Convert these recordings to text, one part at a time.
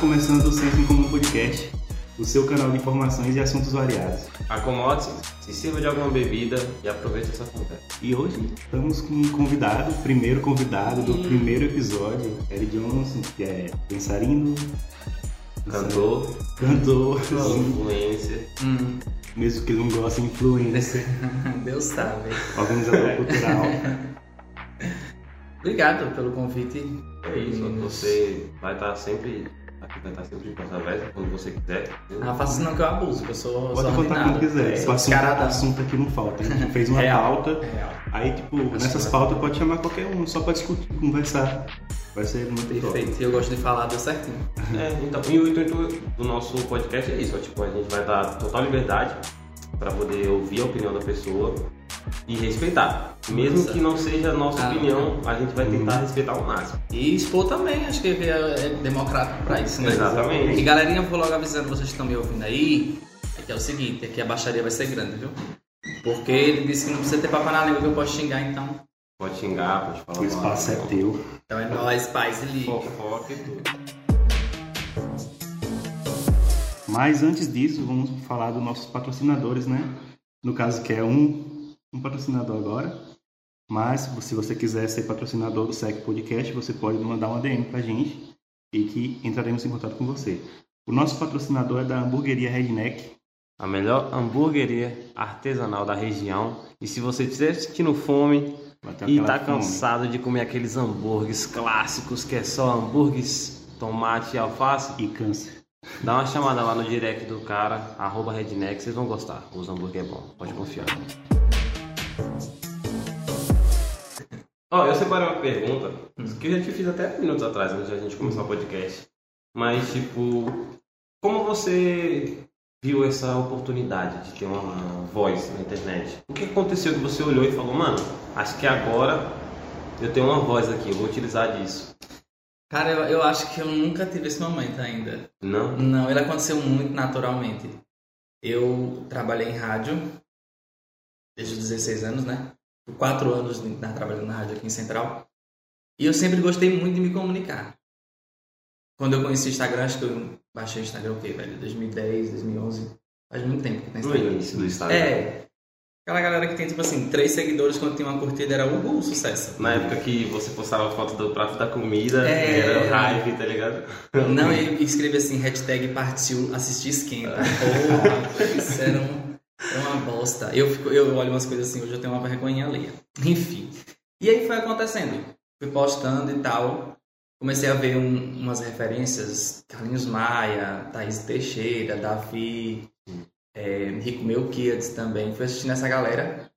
começando o Senso em Comum Podcast, o seu canal de informações e assuntos variados. Acomode-se, se sirva de alguma bebida e aproveite essa conversa. E hoje estamos com um convidado, primeiro convidado do primeiro episódio, Eric Johnson, que é dançarino, Cantor, cantor, influencer. Hum, mesmo que ele não goste, influencer, Deus sabe. organizador cultural. Obrigado pelo convite. É isso, você vai estar sempre. Aqui vai estar sempre de aberta quando você quiser. Não faça isso não que eu abuso, que eu sou Pode contar quando quiser. É, o assunto, assunto aqui não falta. A gente fez uma Real, pauta. real. Aí, tipo, nessas pautas pode chamar qualquer um, só pra discutir, conversar. Vai ser muito top. Perfeito. Eu gosto de falar, deu certinho. É, então, e o intuito do nosso podcast é isso, ó, tipo, a gente vai dar total liberdade para poder ouvir a opinião da pessoa e respeitar. Mesmo Exato. que não seja a nossa Ah, opinião, a gente vai tentar Uhum. respeitar ao máximo. E expor também, acho que é, é democrático pra isso, né? Exatamente. E galerinha, vou logo avisando vocês que estão me ouvindo aí, é que é o seguinte, aqui a baixaria vai ser grande, viu? Porque ele disse que não precisa ter papo na língua que eu posso xingar, então. Pode xingar, pode falar O espaço é mal, teu. Então é nóis, paz e liga. Fofoca e tudo. Mas antes disso, vamos falar dos nossos patrocinadores, né? No caso, que é um, um patrocinador agora. Mas se você quiser ser patrocinador do SEC Podcast, você pode mandar uma DM pra gente e que entraremos em contato com você. O nosso patrocinador é da hamburgueria Redneck. A melhor hamburgueria artesanal da região. E se você estiver sentindo fome e tá fome. cansado de comer aqueles hambúrgueres clássicos que é só hambúrgueres, tomate e alface, E câncer. dá uma chamada lá no direct do cara, arroba redneck, vocês vão gostar. Os hambúrguer é bom, pode confiar. Ó, eu separei uma pergunta que eu já te fiz até minutos atrás, antes a gente começar o podcast. Mas, tipo, como você viu essa oportunidade de ter uma voz na internet? O que aconteceu que você olhou e falou, mano, acho que agora eu tenho uma voz aqui, eu vou utilizar disso. Cara, eu, eu acho que eu nunca tive esse momento ainda. Não? Não, ele aconteceu muito naturalmente. Eu trabalhei em rádio desde os 16 anos, né? Por quatro anos né, trabalhando na rádio aqui em Central. E eu sempre gostei muito de me comunicar. Quando eu conheci o Instagram, acho que eu baixei o Instagram o quê, velho? 2010, 2011. Faz muito tempo que tem No Instagram. início do Instagram. É. Aquela galera que tem, tipo assim, três seguidores quando tinha uma curtida era o sucesso. Na época que você postava foto do prato da comida, É. era hype, tá ligado? Não, e escreve assim, hashtag partiu assistir esquenta. Porra, isso era, um, era uma bosta. Eu, fico, eu olho umas coisas assim, hoje eu tenho uma vergonha alheia. Enfim. E aí foi acontecendo. Fui postando e tal. Comecei a ver um- umas referências, Carlinhos Maia, Thaís Teixeira, Davi, é, Rico Melquiades também. Fui assistindo essa galera,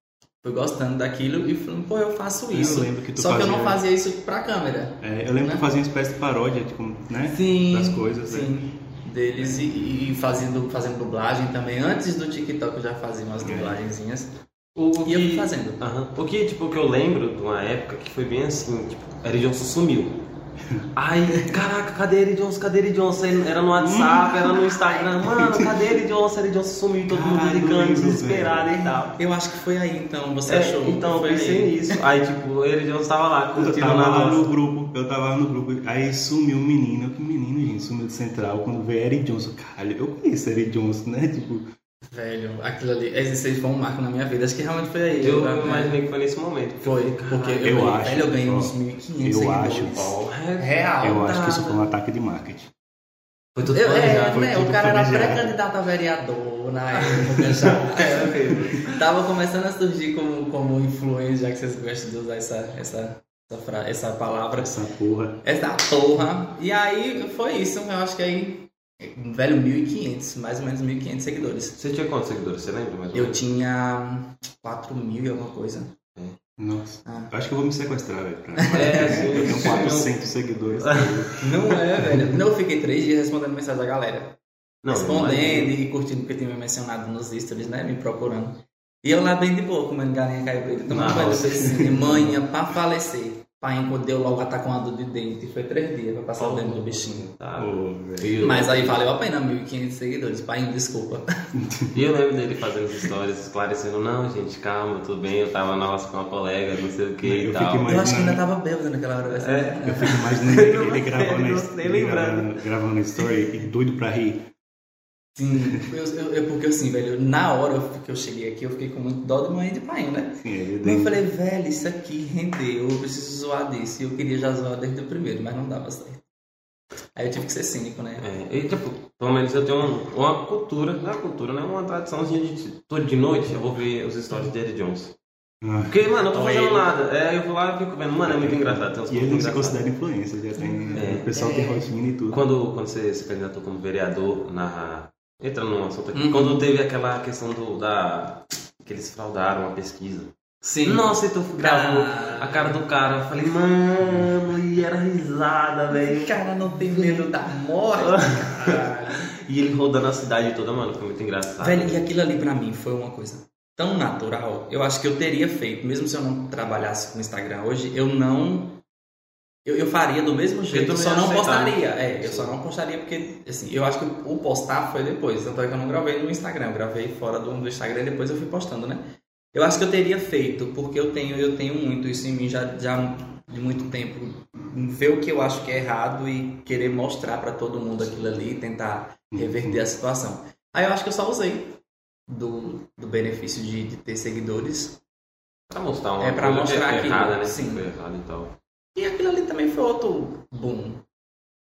fui gostando daquilo e falando, pô, eu faço isso. Eu que Só que eu não fazia- fazia isso pra câmera. É, eu lembro que Né? tu fazia uma espécie de paródia, tipo, né? Sim, Das coisas, né? sim. Deles e, e fazendo, fazendo dublagem também. Antes do TikTok eu já fazia umas É. dublagenzinhas. O, o E eu fui fazendo. Aham. O que, tipo, que eu lembro de uma época que foi bem assim, tipo, Eric Johnson sumiu. Ai, caraca, cadê Eric Johnson? Cadê Eric Johnson? Era no WhatsApp, era no Instagram. Mano, cadê Eric Johnson? Eric Johnson sumiu, todo mundo Caralho, ligando, desesperado e tal. Eu acho que foi aí então, você É, achou? então, eu foi pensei aí. nisso. Aí, tipo, o Eric Johnson tava lá, Eu curtindo tava na lá no grupo, eu tava lá no grupo, aí sumiu um menino, que menino, gente, sumiu de central, quando veio Eric Johnson, caralho, eu conheço Eric Johnson, né, tipo, Velho, aquilo ali, aí foi um marco na minha vida. Acho que realmente foi aí. Eu né? imaginei que foi nesse momento. Foi, porque eu, eu ganhei, acho, velho, eu ganhei ó, uns 1.500 eu seguidores. acho. Real. eu acho que isso tá? foi um ataque de marketing. Foi tudo Eu, é, foi né, tudo o cara era planejado. pré-candidato a vereador na época já. É. Tava começando a surgir como, como influência, já que vocês gostam de usar essa, essa, essa palavra. Essa porra. Essa porra. E aí foi isso, eu acho que aí. Velho, 1.500, mais ou menos 1.500 seguidores. Você tinha quantos seguidores? Você lembra? Mais ou Eu menos? tinha 4 mil e alguma coisa. Nossa, Ah. eu acho que eu vou me sequestrar, velho. pra- É. Eu tenho 400 seguidores. Não é, velho. Não, eu fiquei três dias respondendo mensagem da galera. Não, respondendo imagina. e curtindo, porque tinha me mencionado nos stories, né? Me procurando. E eu lá bem de boa, comendo galinha caipira, tomando banho de manhã pra falecer. Pai deu logo atacando de dente. Foi três dias pra passar o dente do bichinho. Tá. Mas aí valeu a pena, 1.500 seguidores. Pai, desculpa. e eu lembro dele fazendo as histórias, esclarecendo, não, gente, calma, tudo bem, eu tava na roça com uma colega, não sei o que e tal. fiquei Eu acho que ainda Imaginando. tava bêbado naquela hora. assim. É. Eu fico imaginando ele, ele gravando, ele lembrando. gravando, gravando story e doido pra rir. Sim, eu, eu, eu- porque assim, velho, na hora que eu cheguei aqui, eu fiquei com muito dó do mãe de pai, né? Sim, ele Eu deu- falei, velho, isso aqui rendeu, eu preciso zoar disso. E eu queria já zoar desde o primeiro, mas não dava certo. Aí eu tive que ser cínico, né? É, e tipo, pelo menos eu tenho um- uma cultura, não é cultura, né? Uma tradiçãozinha de todo de noite eu vou ver os stories de Eddie Jones. Ah, Porque, mano, eu tô fazendo ele. nada. É, eu vou lá e fico vendo, mano, é muito engraçado. Tem uns E ele não se considera influência, já tem. É. O pessoal tem É. rotina e tudo. Quando, quando você se candidatou como vereador na. Entra num assunto aqui. Uhum. Quando teve aquela questão do. da. que eles fraudaram a pesquisa. Sim. Nossa, então gravou Ah. a cara do cara. Eu falei, mano, e era risada, velho. O cara não tem medo da morte. E ele rodando a cidade toda, mano, foi muito engraçado. Velho, e aquilo ali pra mim foi uma coisa tão natural. Eu acho que eu teria feito, mesmo se eu não trabalhasse com Instagram hoje, eu não. Eu, eu faria do mesmo jeito, eu só não aceitava. postaria. É, eu Sim. só não postaria porque, assim, eu acho que o postar foi depois. Tanto é que eu não gravei no Instagram, eu gravei fora do, do Instagram e depois eu fui postando, né? Eu acho que eu teria feito, porque eu tenho, eu tenho muito isso em mim já, já de muito tempo. Ver o que eu acho que é errado e querer mostrar pra todo mundo aquilo ali e tentar reverter a situação. Aí eu acho que eu só usei do, do benefício de, de ter seguidores. Pra mostrar uma É, pra coisa mostrar que é errada, né? sim. Foi errado e tal. Aquilo ali também foi outro boom.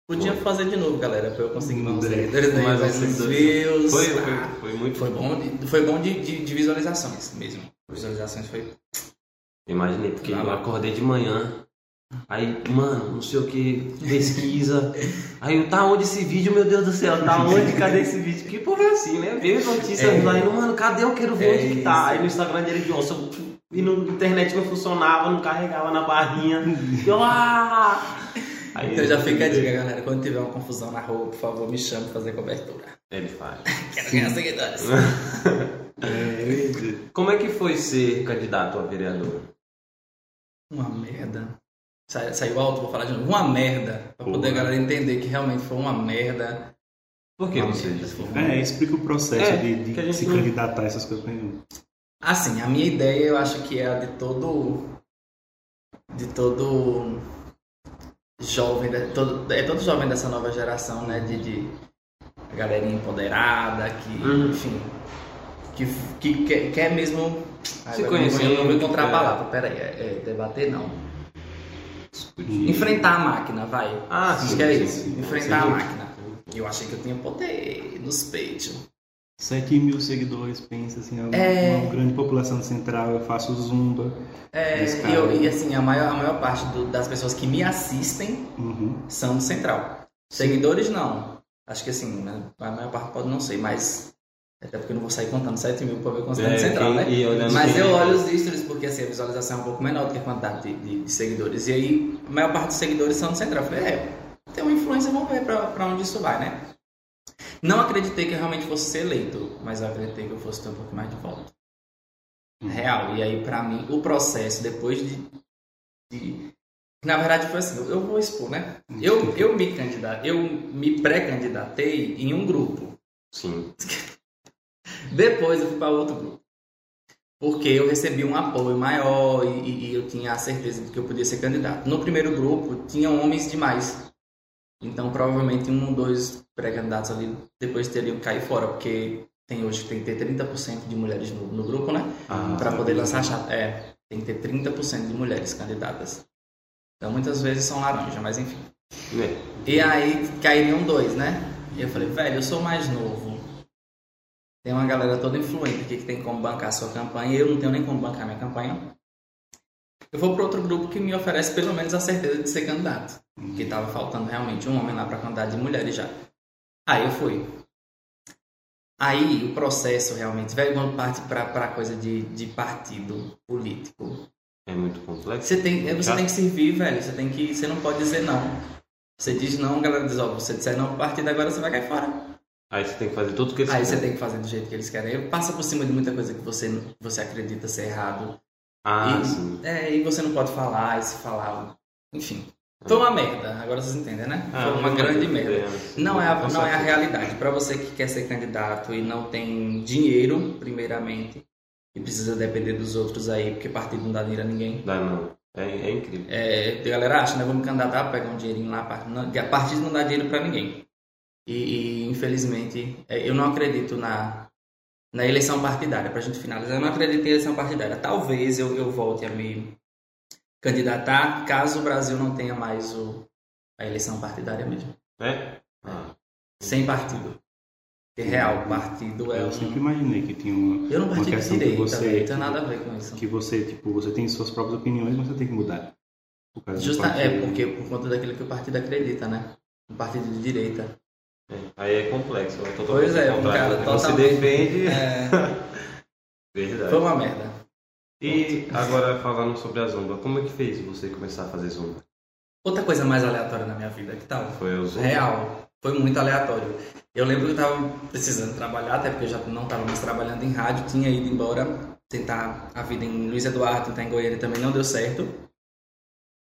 Podia Foi. fazer de novo, galera, pra eu conseguir mais uns seguidores, né? mais mais uns seguidores. views. Foi, foi, foi muito foi bom, de, foi bom de, de, de visualizações mesmo. Visualizações foi. Imaginei, porque eu acordei de manhã. Aí, mano, não sei o que, pesquisa. Aí eu, tá onde esse vídeo, meu Deus do céu? Tá onde? Cadê esse vídeo? Que porra é assim, né? Veio notícias É. lá, indo, mano, cadê? Eu quero ver É onde que tá. isso. Aí no Instagram dele, nossa, e no internet não funcionava, não carregava na barrinha. E eu, ah! Aí, Então já fica a dica, galera. Quando tiver uma confusão na rua, por favor, me chame pra fazer cobertura. Ele faz. Quero ganhar seguidores. É, ele- Como é que foi ser candidato a vereador? Uma merda. Sa- Saiu alto, vou falar de novo. Uma merda. Pra poder a galera entender que realmente foi uma merda. Por que você É, explica o processo É, de, de que a gente se não- candidatar a essas coisas. Assim, a minha ideia eu acho que é a de todo. De todo. Jovem, né? todo, é todo jovem dessa nova geração, né? De, de a galerinha empoderada, que, Uhum. enfim, que, que quer, quer mesmo. Ai, Se conhecer, Eu não vou encontrar a palavra, peraí, é, é debater não. Discutir. Enfrentar a máquina, vai. Ah, Acho sim, que é sim, isso. sim. Enfrentar Sim. a máquina. Eu achei que eu tinha poder nos peitos. 7 mil seguidores, pensa assim, é uma, É. uma grande população central, eu faço zumba. É, e, eu- e assim, a maior, a maior parte do- das pessoas que me assistem Uhum. são do Central. Seguidores não. Acho que assim, né, a maior parte pode não ser, mas. Até porque eu não vou sair contando 7 mil pra ver quantos tem É, no Central, né? Mas eu olho os stories porque assim, a visualização é um pouco menor do que a quantidade de, de- de seguidores. E aí, a maior parte dos seguidores são do Central. Eu falei, é, tem uma influência, vamos ver pra, pra onde isso vai, né? Não acreditei que eu realmente fosse ser eleito, mas eu acreditei que eu fosse ter um pouco mais de voto. Real. E aí, pra mim, o processo, depois de. de- na verdade, foi assim, eu vou expor, né? Eu, eu me candidatei, eu me pré-candidatei em um grupo. Sim. Depois eu fui para outro grupo. Porque eu recebi um apoio maior e, e- eu tinha a certeza de que eu podia ser candidato. No primeiro grupo, tinham homens demais. Então, provavelmente, um ou dois pré-candidatos ali depois teriam que cair fora, porque tem hoje tem que ter 30% de mulheres no, no grupo, né? Ah, para poder lançar chapa. É, tem que ter 30% de mulheres candidatas. Então, muitas vezes são laranja, mas enfim. né? E aí cairiam dois, né? E eu falei, velho, eu sou mais novo. Tem uma galera toda influente aqui que tem como bancar a sua campanha e eu não tenho nem como bancar a minha campanha. Eu vou para outro grupo que me oferece pelo menos a certeza de ser candidato. Que tava faltando realmente um homem lá para candidato de mulheres já. Aí eu fui. Aí o processo realmente, velho, quando parte para coisa de, de partido político, É muito complexo. você tem, você Já? tem que servir, velho. Você tem que. Você não pode dizer não. Você diz não, a galera diz, ó, você disser não partido, agora você vai cair fora. Aí você tem que fazer tudo que eles Aí você querem. tem que fazer do jeito que eles querem. Passa por cima de muita coisa que você, você acredita ser errado. Ah, e, sim. É, e você não pode falar, e se falar, Enfim. Foi uma merda, agora vocês entendem, né? Ah, Foi uma grande merda. entendemos. Não é, a, não é a realidade. Para você que quer ser candidato e não tem dinheiro, primeiramente, e precisa depender dos outros aí, porque partido não dá dinheiro a ninguém. Dá não. É, é incrível. É, a galera acha, né? Vamos candidatar, pegar um dinheirinho lá. não- A partido não dá dinheiro para ninguém. E, e, infelizmente, é, eu não acredito na, na eleição partidária. Para a gente finalizar, eu não acredito em eleição partidária. Talvez eu, eu volte a me candidatar caso o Brasil não tenha mais o, a eleição partidária mesmo. É? Ah. Sem partido. Porque real, partido é Eu um... sempre imaginei que tinha uma, Eu não uma partido de direita, você, não tem nada a ver com isso. que você, tipo, você tem suas próprias opiniões, mas você tem que mudar. Por Justa, é, porque por conta daquilo que o partido acredita, né? Um partido de direita. É. Aí é complexo. É Pois é, um cara Você totalmente- defende. É, Verdade. foi uma merda. E agora falando sobre a zumba, como é que fez você começar a fazer zumba? Outra coisa mais aleatória na minha vida, que tal? Foi o zumba? Real. Foi muito aleatório. Eu lembro que eu tava precisando trabalhar, até porque eu já não estava mais trabalhando em rádio, tinha ido embora tentar a vida em Luiz Eduardo, tentar em Goiânia também não deu certo.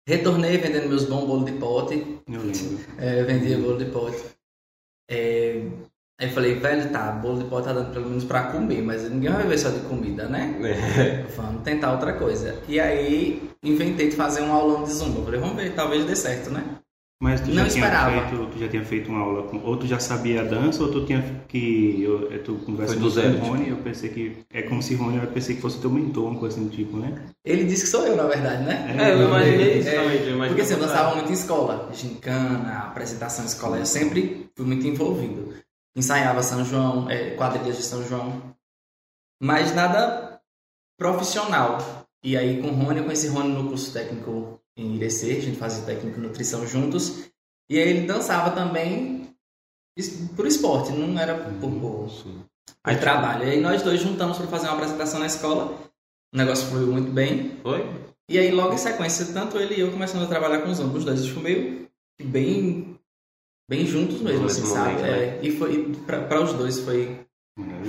Retornei vendendo meus bons bolos de pote, Eu lembro. é, vendia bolo de pote. É, aí eu falei, velho, tá, bolo de pote tá dando pelo menos pra comer, mas ninguém vai viver só de comida, né? É. Vamos tentar outra coisa. E aí inventei de fazer um aulão de zumba. Falei, vamos ver, talvez dê certo, né? Mas tu Não já, tinha esperava. feito, tu já tinha feito uma aula com. Ou tu já sabia a dança, ou tu tinha que. Eu, eu, tu conversa Foi do muito zero, com o Rony, eu pensei que. É como se Rony, eu pensei que fosse teu mentor, uma coisa assim do tipo, né? Ele disse que sou eu, na verdade, né? É, eu imaginei isso É, também. Eu imaginei Porque assim, eu dançava muito em escola, gincana, apresentação em escola, eu sempre fui muito envolvido. Ensaiava São João, é, quadrilhas de São João, mas nada profissional. E aí com o Rony, eu conheci Rony no curso técnico em Irecê, a gente fazia técnico nutrição juntos, e aí ele dançava também por esporte, não era por, por, Sim. por trabalho. E aí nós dois juntamos para fazer uma apresentação na escola, o negócio fluiu muito bem, Foi? e aí, logo em sequência, tanto ele e eu começamos a trabalhar com os ambos, os dois, tipo, meio bem, bem juntos mesmo, assim, sabe? momento, É, e foi, para os dois foi,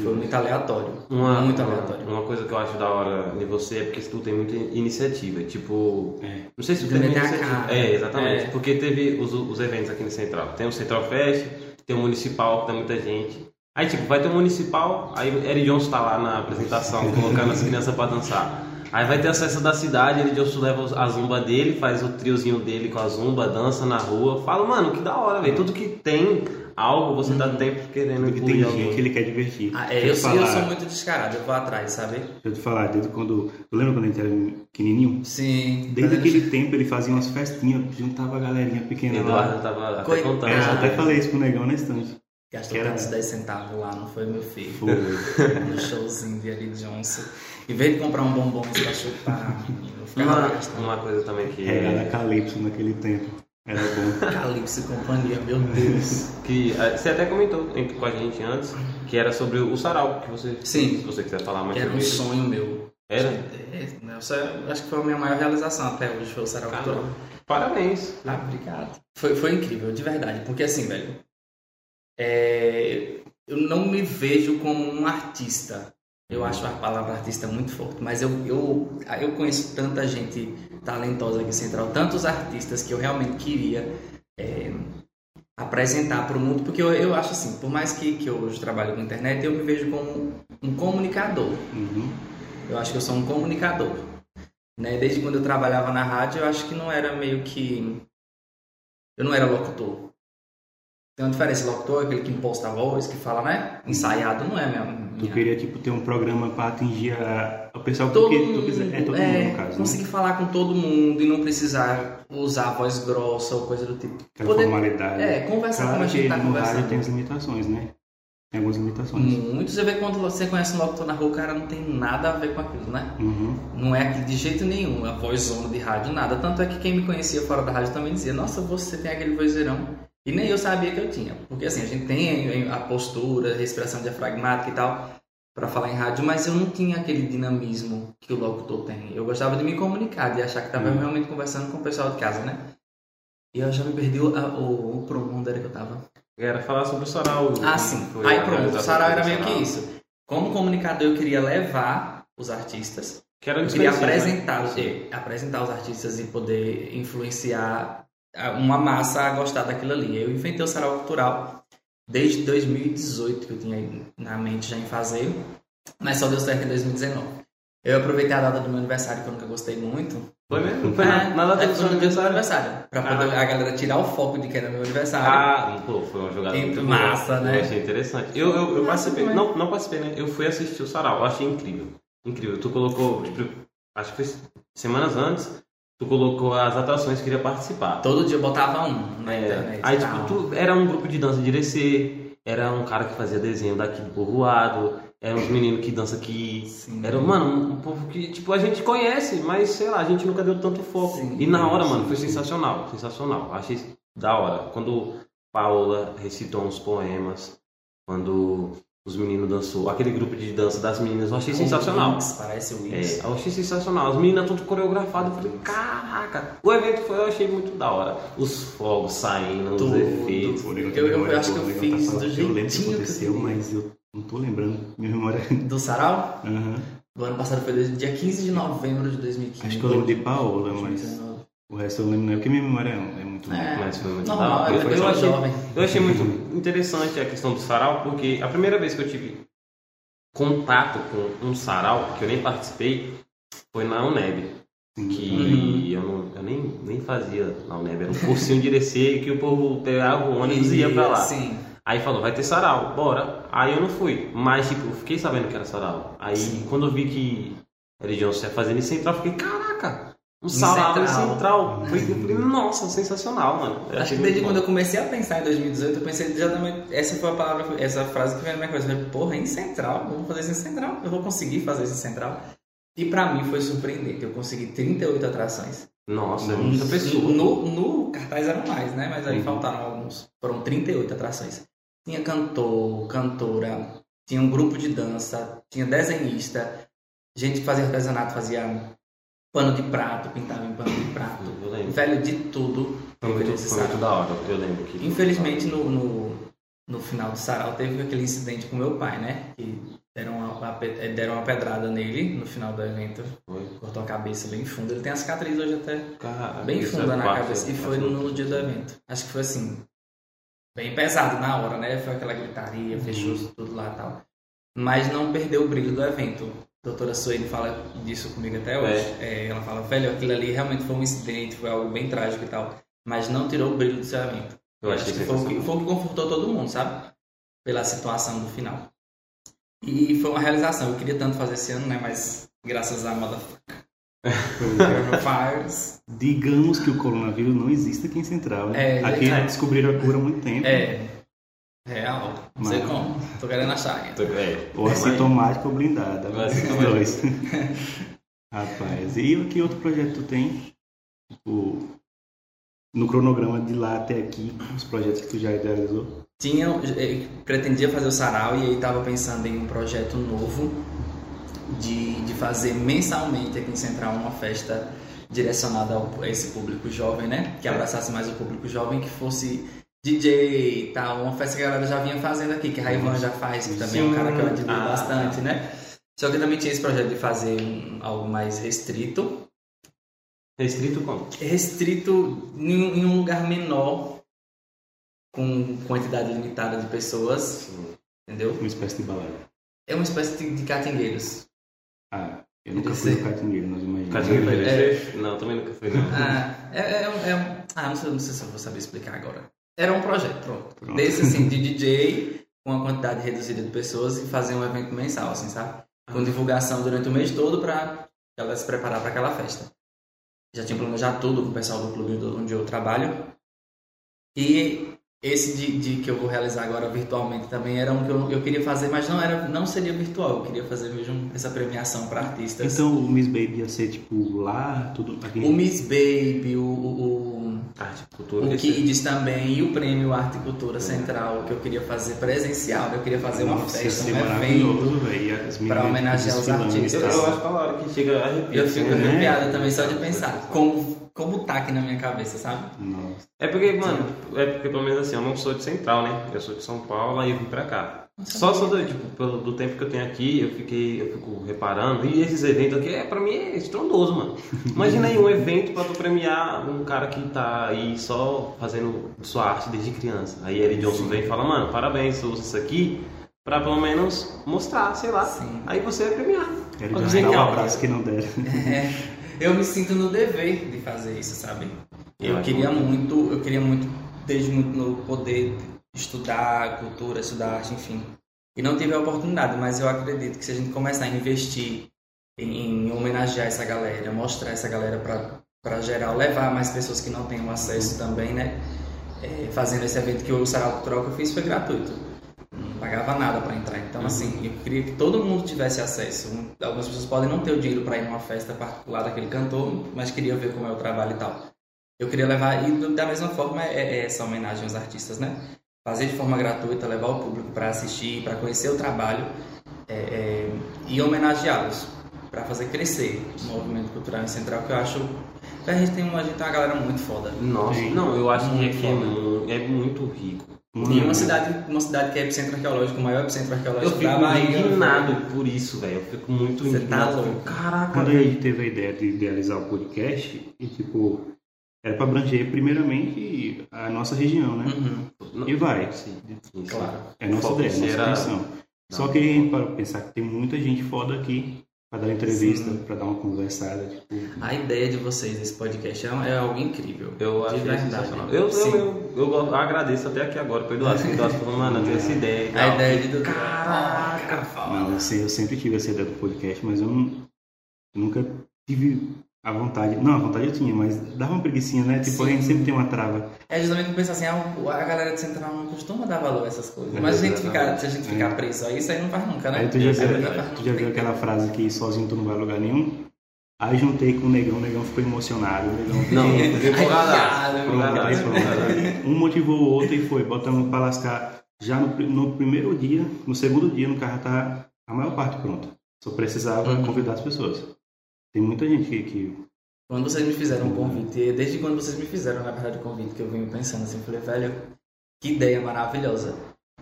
foi muito aleatório. Uma, muito aleatório. Uma coisa que eu acho da hora de você é porque tu tem muita iniciativa. Tipo, É. não sei se tu De teve meter a iniciativa. É, exatamente. É. Porque teve os, os eventos aqui no Central. Tem o Central Fest, tem o Municipal, que dá muita gente. Aí, tipo, vai ter o Municipal, aí Eric Johnson tá lá na apresentação, colocando as crianças pra dançar. Aí vai ter a festa da cidade, Eric Johnson leva a zumba dele, faz o triozinho dele com a zumba, dança na rua. Fala, mano, que da hora, velho. Tudo que tem algo, você dá tempo querendo Porque tem gente alguém. que ele quer divertir. Ah, é, eu, eu falar- sou muito descarado, eu vou atrás, sabe? Deixa eu te falar, desde quando. Tu lembra quando a gente era pequenininho? Sim. Desde aquele tempo ele fazia umas festinhas, juntava a galerinha pequena lá. Eduardo tava até Coitado. contando. É, eu até falei isso pro negão na estante. Gastou que era- tantos 10 centavos lá, não foi, meu filho? Foi. No showzinho de Eric Johnson. Em vez de comprar um bombom pra chupar, eu lá Uma, uma coisa também que, Regada Calypso naquele tempo. Era bom. Calypso e companhia, meu Deus. que eh, você até comentou com a gente antes, que era sobre o sarau, que você, Sim. se você quiser falar mais Era sobre um isso. sonho meu. Era? É, é- acho que foi a minha maior realização até hoje, foi o Sarau. Cultural. Parabéns. Ah, obrigado. Foi, foi incrível, de verdade. Porque assim, velho, é, eu não me vejo como um artista. Eu acho a palavra artista muito forte, mas eu, eu, eu conheço tanta gente talentosa aqui em Central, tantos artistas que eu realmente queria é, apresentar para o mundo, porque eu, eu acho assim, por mais que, que eu hoje trabalho com internet, eu me vejo como um comunicador. Uhum. Eu acho que eu sou um comunicador. Né? Desde quando eu trabalhava na rádio, eu acho que não era meio que. Eu não era locutor. Tem uma diferença. Locutor é aquele que imposta a voz, que fala, né? Ensaiado não é minha. Tu queria, tipo, ter um programa pra atingir a, o pessoal Todo que tu mundo, quiser. É todo é, mundo, no caso. Né? conseguir falar com todo mundo e não precisar usar voz grossa ou coisa do tipo. Aquela Poder- formalidade. É, conversar como a Claro gente tá no rádio conversando. tem as limitações, né? Tem algumas limitações. Muitos você vê quando você conhece um locutor na rua, o cara não tem nada a ver com aquilo, né? Uhum. Não é de jeito nenhum, a vozona de rádio, nada. Tanto é que quem me conhecia fora da rádio também dizia, nossa, você tem aquele vozeirão. E nem eu sabia que eu tinha. Porque assim, a gente tem a postura, a respiração diafragmática e tal, para falar em rádio, mas eu não tinha aquele dinamismo que o locutor tem. Eu gostava de me comunicar, de achar que estava Hum. realmente conversando com o pessoal de casa, né? E eu já me perdi o, o, o onde era que eu tava. Era falar sobre o sarau. Ah, sim. Aí pronto, o sarau era meio que isso. Como comunicador, eu queria levar os artistas Que era Eu queria né? apresentar, Sim. apresentar os artistas e poder influenciar uma massa a gostar daquilo ali. Eu inventei o Sarau Cultural desde 2018, que eu tinha na mente já em fazer, mas só deu certo em 2019. Eu aproveitei a data do meu aniversário, que eu nunca gostei muito. Foi mesmo? Foi É, nada, nada a ver é, foi seu do meu aniversário. aniversário. Pra poder Ah. a galera tirar o foco de que era meu aniversário. Ah, pô, foi uma jogada Muito muito boa. massa, né? Eu achei interessante. Eu, eu, eu Massa participei, não, não participei, né? Eu fui assistir o Sarau, eu achei incrível. Incrível. Tu colocou, tipo, acho que foi semanas antes, tu colocou as atrações que queria participar. Todo dia eu botava um na É, internet. aí, tal. tipo, tu, era um grupo de dança de Irecê, era um cara que fazia desenho daqui do povoado, era uns meninos que dançam aqui. Sim. Era, mano, um, um povo que, tipo, a gente conhece, mas sei lá, a gente nunca deu tanto foco. Sim. e na hora, mano, foi sensacional, sensacional. Achei da hora. Quando Paola recitou uns poemas, quando os meninos dançou, aquele grupo de dança das meninas, eu achei O sensacional. Wings, parece o É, Wings. eu achei sensacional. As meninas tudo coreografadas. Eu falei, caraca. O evento foi, eu achei muito da hora. Os fogos saindo, os Tudo. efeitos. Pô, Eu- eu acho que eu fiz tá do que Eu lembro que jeitinho que eu aconteceu, queria. mas eu não tô lembrando. Minha memória. Do Sarau? Aham. Do ano passado foi dia 15 de novembro de 2015. Acho que eu lembro de Paola, mas 2019. O resto eu lembro não, porque minha memória é muito É. Mas foi muito Normal, eu, Eu, eu, achei, jovem. eu achei muito interessante a questão do sarau, porque a primeira vez que eu tive contato com um sarau, que eu nem participei, foi na UNEB. Que Uhum. eu, não, eu nem, nem fazia na UNEB, era um cursinho de Irecê que o povo pegava o ônibus e ia pra lá. Sim. Aí falou, vai ter sarau, bora. Aí eu não fui. Mas, tipo, eu fiquei sabendo que era sarau. Aí, Sim. quando eu vi que era Johnson ia fazer em Central, eu fiquei, caraca, um em Central. Central. Foi, falei, nossa, sensacional, mano. Eu Acho que desde quando bom. eu comecei a pensar em 2018, eu pensei exatamente. Essa foi a palavra, essa frase que veio na minha cabeça. Eu falei, Porra, em Central, eu vou fazer isso em Central, eu vou conseguir fazer isso em Central. E pra mim foi surpreendente, eu consegui 38 atrações. Nossa, é muita pessoa. No, no cartaz eram mais, né? Mas aí Uhum. faltaram alguns. Foram 38 atrações. Tinha cantor, cantora, tinha um grupo de dança, tinha desenhista, gente que fazia artesanato, fazia pano de prato, pintava em pano de prato. Eu lembro. Velho, de tudo. Foi muito, foi muito da hora, eu lembro que. Infelizmente, no, no, no final do sarau, teve aquele incidente com meu pai, né? Que deram uma, pe- deram uma pedrada nele no final do evento. Foi. Cortou a cabeça bem funda. Ele tem a cicatriz hoje até Cara, bem isso funda é na parte- cabeça. E foi parte- no, dia do evento. Acho que foi assim, bem pesado na hora, né? Foi aquela gritaria, Uhum. fechou tudo lá e tal. Mas não perdeu o brilho do evento. A doutora Suene fala disso comigo até hoje. É, ela fala, velho, aquilo ali realmente foi um incidente, foi algo bem trágico e tal. Mas não tirou o brilho do seu evento. Eu achei que foi, o que foi o que confortou todo mundo, sabe? Pela situação do final. E foi uma realização. Eu queria tanto fazer esse ano, né? Mas graças à moda Fires. Digamos que o coronavírus não existe aqui em Central, né? É, aqui é. descobriram a cura há muito tempo. É. Real. Não sei como. Tô querendo achar ainda. É, Ou assintomática ou blindada. Os assintomática. dois. Rapaz, e que outro projeto tu tem? Tipo, no cronograma de lá até aqui, os projetos que tu já idealizou? Tinha, pretendia fazer o sarau e aí tava pensando em um projeto novo de, de fazer mensalmente aqui em Central uma festa direcionada ao, a esse público jovem, né? Que abraçasse mais o público jovem, que fosse DJ e tal, uma festa que a galera já vinha fazendo aqui, que a Raivan já faz, que também é um cara que eu admiro Ah, bastante, né? Só que também tinha esse projeto de fazer um- algo mais restrito, Restrito como? restrito em, um- em um lugar menor, com quantidade limitada de pessoas, entendeu? Uma espécie de balada. É uma espécie de, de catingueiros. Ah, eu nunca fui no Catingueiro, nós imaginamos. Cadinho pra É. Não, também nunca fui, não. Ah, é, é, um- é um- ah não, sei, não sei se eu vou saber explicar agora. Era um projeto, pronto. Pronto. Desse assim, de DJ, com uma quantidade reduzida de pessoas e fazer um evento mensal, assim, sabe? Com divulgação durante o mês todo pra ela se preparar para aquela festa. Já tinha planejado tudo com o pessoal do clube onde eu trabalho. E esse de, de que eu vou realizar agora virtualmente também era um que eu, eu queria fazer, mas não era não seria virtual. Eu queria fazer mesmo essa premiação para artistas. Então o Miss Baby ia ser tipo lá, tudo aqui. o Miss Baby, o, o, Arte, cultura. o, Kids também e o prêmio Arte e Cultura Central que eu queria fazer presencial. Eu queria fazer uma Nossa, ia festa, um evento. meninas homenagear os e artistas. Eu, eu acho que a hora que chega arrepio. Eu fico né? arrepiada também só de pensar como, como tá aqui na minha cabeça, sabe? Nossa. É porque, mano, é porque pelo menos assim, eu não sou de Central, né? Eu sou de São Paulo, aí eu vim pra cá. Só, só do, tipo, pelo, do tempo que eu tenho aqui, eu fiquei, eu fico reparando, e esses eventos aqui, é, pra mim é estrondoso, mano. Imagina aí um evento pra tu premiar um cara que tá aí só fazendo sua arte desde criança. Aí ele Johnson vem e fala, mano, parabéns, você usa isso aqui pra pelo menos mostrar, sei lá. Sim. Aí você é premiado. Ele já que dá um legal. abraço que não der. É, eu me sinto no dever de fazer isso, sabe? Eu queria muito, eu queria muito, desde muito novo, poder estudar cultura, estudar arte, enfim. E não tive a oportunidade, mas eu acredito que se a gente começar a investir em, em homenagear essa galera, mostrar essa galera para geral, levar mais pessoas que não tenham acesso também, né? É, fazendo esse evento que o Sarau que eu fiz foi gratuito. Não pagava nada para entrar. Então, assim, eu queria que todo mundo tivesse acesso. Um- Algumas pessoas podem não ter o dinheiro para ir numa festa particular daquele cantor, mas queria ver como é o trabalho e tal. Eu queria levar, e da mesma forma, é, é essa homenagem aos artistas, né? Fazer de forma gratuita, levar o público para assistir, para conhecer o trabalho é, é, e homenageá-los, para fazer crescer o movimento cultural em Central, que eu acho que a gente tem uma, a gente tem uma galera muito foda. Nossa, Sim. não, eu acho que Muito aqui é, é muito rico. E uma cidade, uma cidade que é epicentro arqueológico, o maior epicentro Eu arqueológico fico da Bahia. indignado por isso, velho. Eu fico muito Você tá indignado. louco. Caraca, Quando a velho. gente teve a ideia de idealizar o podcast, e tipo, era para abranger primeiramente a nossa região, né? Uhum, E vai. Sim, sim. claro. É a nossa ideia, nossa era- intenção. Só que a gente para pensar que tem muita gente foda aqui para dar entrevista, Sim. para dar uma conversada, tipo, A ideia de vocês desse podcast é, é algo incrível. Eu acho sensacional. Eu, eu, eu, eu agradeço até aqui agora pelo Eduardo. O Eduardo falou, mano, eu tenho essa ideia. A tal. ideia de Dudu. Caraca, Não, eu, sei- eu sempre tive essa ideia do podcast, mas eu, não, eu nunca tive a vontade. Não, a vontade eu tinha, mas dava uma preguicinha, né? Tipo, a gente Sim. sempre tem uma trava. É justamente pensar assim, ah, o- a galera de Central não costuma dar valor a essas coisas. É Mas a gente verdade. ficar, se a gente ficar preso a isso, aí não faz nunca, né? Aí tu já, é viu, tu já viu aquela frase que sozinho tu não vai a lugar nenhum? Aí juntei com o negão, o negão ficou emocionado. O negão ficou- Não, empolgadaço. Um motivou o outro e foi, botamos pra lascar. Já no, no primeiro dia, no segundo dia, no carro tá a maior parte pronta. Só precisava Uhum. convidar as pessoas. Tem muita gente que, que Quando vocês me fizeram um convite, desde quando vocês me fizeram, na verdade, o convite, que eu venho pensando assim, eu falei, velho, que ideia maravilhosa.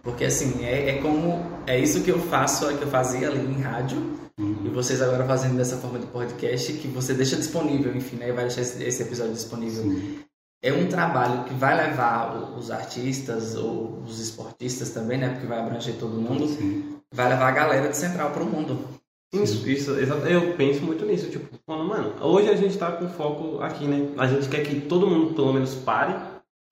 Porque assim, é, é como. É isso que eu faço, é que eu fazia ali em rádio, e vocês agora fazendo dessa forma de podcast, que você deixa disponível, enfim, né? Vai deixar esse, esse episódio disponível. Sim. É um trabalho que vai levar o- os artistas, ou os esportistas também, né? Porque vai abranger todo mundo, Sim. vai levar a galera de Central pro mundo. Isso, isso, exato. Eu penso muito nisso, tipo, falando, mano, hoje a gente tá com foco aqui, né? A gente quer que todo mundo, pelo menos, pare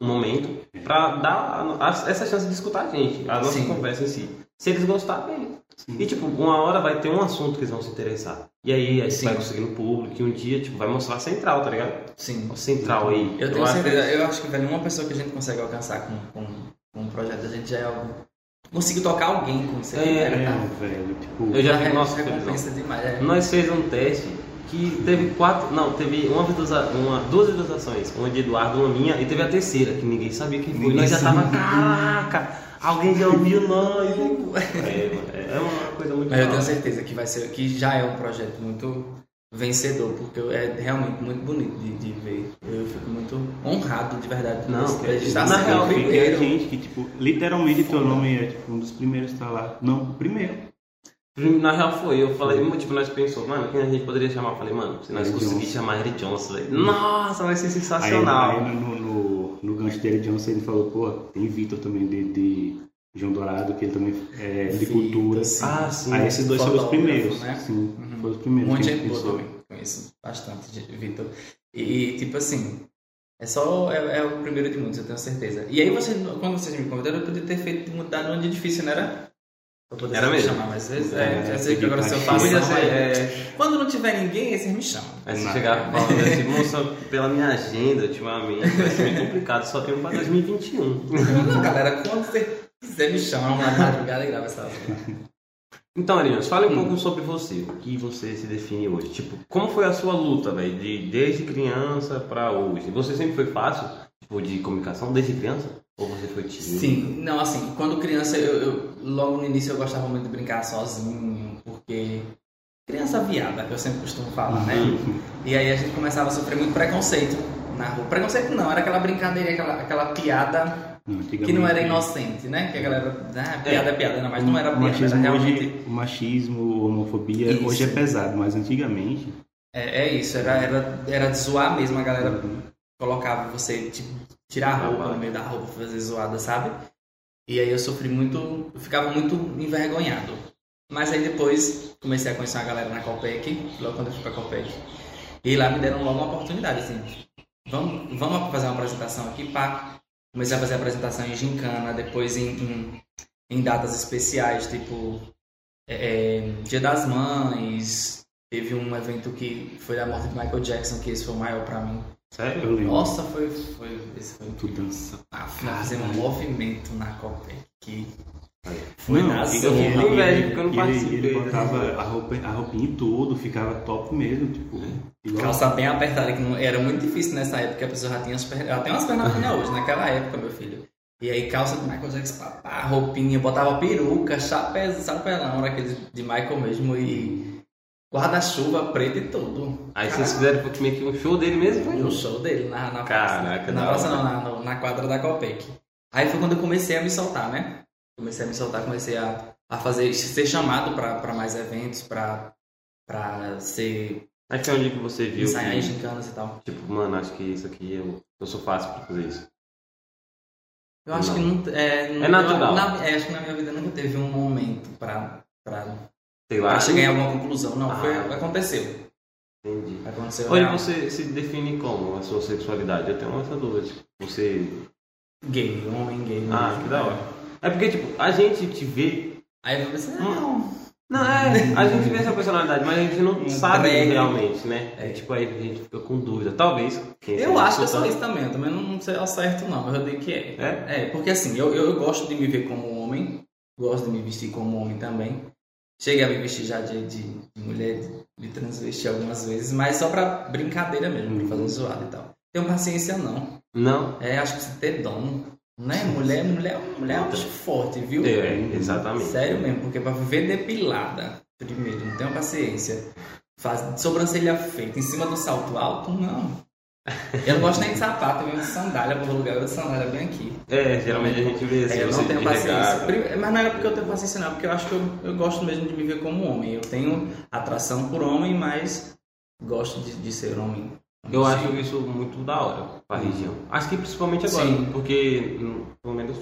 um momento pra dar a- a- essa chance de escutar a gente, a nossa Sim. conversa em si. Se eles gostarem, e tipo, uma hora vai ter um assunto que eles vão se interessar. E aí, aí você Sim. vai conseguindo público, e um dia, tipo, vai mostrar a central, tá ligado? Sim. O central aí. Eu tenho acho certeza, que- eu acho que velho, uma pessoa que a gente consegue alcançar com, com, com um projeto da gente já é algo. Consigo tocar alguém com isso aqui, É, velho, É, tá? velho, tipo. Eu já vi, é- nossa, recompensa demais. É. Nós fez um teste que teve quatro. Não, teve uma, uma duas visualizações. Uma de Eduardo, uma minha, e teve a terceira, que ninguém sabia quem foi. Ninguém nós já tava, caraca, alguém já ouviu nós. É, mano, é uma coisa muito Mas eu tenho legal. certeza que vai ser, que já é um projeto muito vencedor, porque é realmente muito bonito de, de ver. Eu fico muito honrado de verdade. Não, que- estar na sendo real, primeiro. gente que, tipo, literalmente teu nome é tipo, um dos primeiros que tá lá. Não, o primeiro. Na real foi, eu falei, tipo, nós pensou, mano, quem a gente poderia chamar? Eu falei, mano, se nós Eric conseguir Johnson. chamar Eric Johnson, velho, nossa, vai ser Aí, sensacional. aí no, no, no gancho dele, Johnson, ele falou, pô, tem Vitor também de, de João Dourado, que ele também é de Vitor, cultura. sim. Ah, sim. Aí esses dois foram os primeiros. né? Sim, Uhum. foram os Um primeiros monte de que a gente boa também. Conheço bastante, de- Vitor. E, tipo assim, é só. É, é o primeiro de muitos, eu tenho certeza. E aí, você, quando vocês me convidaram, eu podia ter feito mudado num dia difícil, não era? Pra poder Era me mesmo. chamar mais vezes. É, É, já sei que agora se eu faço. É, Quando não tiver ninguém, aí vocês me chamam. Aí você chegar falando assim, moça, pela minha agenda ultimamente, vai ser meio complicado, só tenho pra 2021. Não, galera, quando você quiser me chamar na madrugada e grava essa live. Então, Arinos, fale um Hum. pouco sobre você, o que você se define hoje. Tipo, como foi a sua luta, velho, de desde criança pra hoje? Você sempre foi fácil, tipo, de comunicação desde criança? Ou você foi tímido? Sim, não, assim, quando criança, eu, eu- logo no início eu gostava muito de brincar sozinho, porque criança viada, que eu sempre costumo falar, né? Uhum. E aí a gente começava a sofrer muito preconceito na rua. Preconceito não, era aquela brincadeira, aquela, aquela piada que não era inocente, né? Que a galera, ah, piada é piada, não, mas não era piada, era machismo realmente... hoje, o machismo, a homofobia, Isso. hoje é pesado, mas antigamente. É, é isso, era, era, era de zoar mesmo, a galera colocava você tipo, tirar a roupa no meio da roupa, fazer zoada, sabe? E aí eu sofri muito, eu ficava muito envergonhado. Mas aí depois comecei a conhecer uma galera na Copec, logo quando eu fui pra Copec. E lá me deram logo uma oportunidade, assim, vamos, vamos fazer uma apresentação aqui, pá. Comecei a fazer apresentação em gincana, depois em, em, em datas especiais, tipo é, é, Dia das Mães. Teve um evento que foi da morte de Michael Jackson, que esse foi o maior pra mim. Sério? Eu lembro. Nossa, foi, foi, esse foi Tu dança. ah, fizemos um movimento na Copec que foi Não, na e zorra. ele- Não, velho, ele- porque eu não ele- participei, Ele né? botava a, roupa, a roupinha e tudo, ficava top mesmo, tipo. Igual. Calça bem apertada, que não- era muito difícil nessa época, a pessoa já tinha as pernas. Ela tem umas pernas finas hoje, naquela época, meu filho. E aí, calça de Michael Jackson, papá, roupinha, botava peruca, chapéu, chapelão, era aquele de Michael mesmo, e guarda-chuva preto e tudo. Aí vocês fizeram meio que um show dele mesmo? No show dele, na, na praça. Caraca, Na praça não, na, no- na quadra da Copec. Aí foi quando eu comecei a me soltar, né? Comecei a me soltar, comecei a, a fazer, ser chamado pra pra mais eventos, pra, pra ser, Aí foi onde que você viu ensaiar em que, gincanas e tal. tipo, mano, acho que isso aqui eu, eu sou fácil pra fazer isso. Eu acho Não. que não. É, não- É natural. eu- na- é, acho que na minha vida nunca teve um momento pra, pra, Sei lá. pra chegar em alguma conclusão. Não, foi, Ah. aconteceu. Entendi. Aconteceu. Real. você se define como a sua sexualidade? Eu tenho essa dúvida. Tipo, você. Gay, homem gay. Ah, mesmo. que da hora. É porque, tipo, a gente te vê. Aí eu pensei, não. Não, é. A gente vê essa personalidade, mas a gente não Um sabe realmente, né? É. Tipo, aí a gente fica com dúvida. Talvez. Eu acho que eu sou isso também, eu também não sei ao certo não, mas eu digo que é. É? É, porque assim, eu, eu gosto de me ver como homem, gosto de me vestir como homem também. Cheguei a me vestir já de, de, mulher, me transvestir algumas vezes, mas só pra brincadeira mesmo, pra fazer zoada e tal. Tenho paciência não. Não. É, acho que você ter dom, né? Mulher, mulher, mulher é um bicho forte, viu? É, exatamente. Sério mesmo, porque pra viver depilada, primeiro, não tenho paciência. Faz sobrancelha feita em cima do salto alto, não. Eu não gosto nem de sapato, eu venho de sandália, vou lugar de sandália bem aqui. É, geralmente a gente vê assim, É, eu não tenho paciência. Mas não é porque eu tenho paciência, não, é porque eu acho que eu, eu gosto mesmo de me ver como homem. Eu tenho atração por homem, mas gosto de, de ser homem. Eu Sim. acho isso muito da hora pra região. Acho que principalmente agora, Sim. porque pelo menos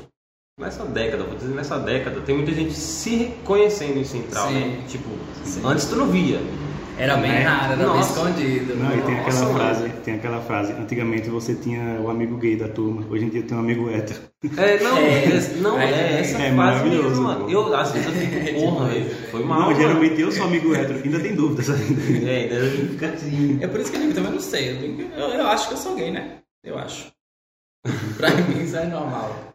nessa década, vou dizer nessa década, tem muita gente se reconhecendo em Central, Sim. né? Tipo, antes tu não via. Era bem É. raro, era Nossa. bem escondido. Não, e tem aquela mano. frase, tem aquela frase. Antigamente você tinha o amigo gay da turma, hoje em dia tem um amigo hétero. É, não, É. é, não, É, é, essa é frase maravilhoso, mesmo. Eu, às vezes eu fico, porra, velho, foi mal, não, mano. geralmente eu sou amigo hétero, ainda tem dúvidas ainda. É, daí a gente fica assim. É por isso que eu digo, também não sei. Eu, eu, eu acho que eu sou gay, né? Eu acho. pra mim isso é normal.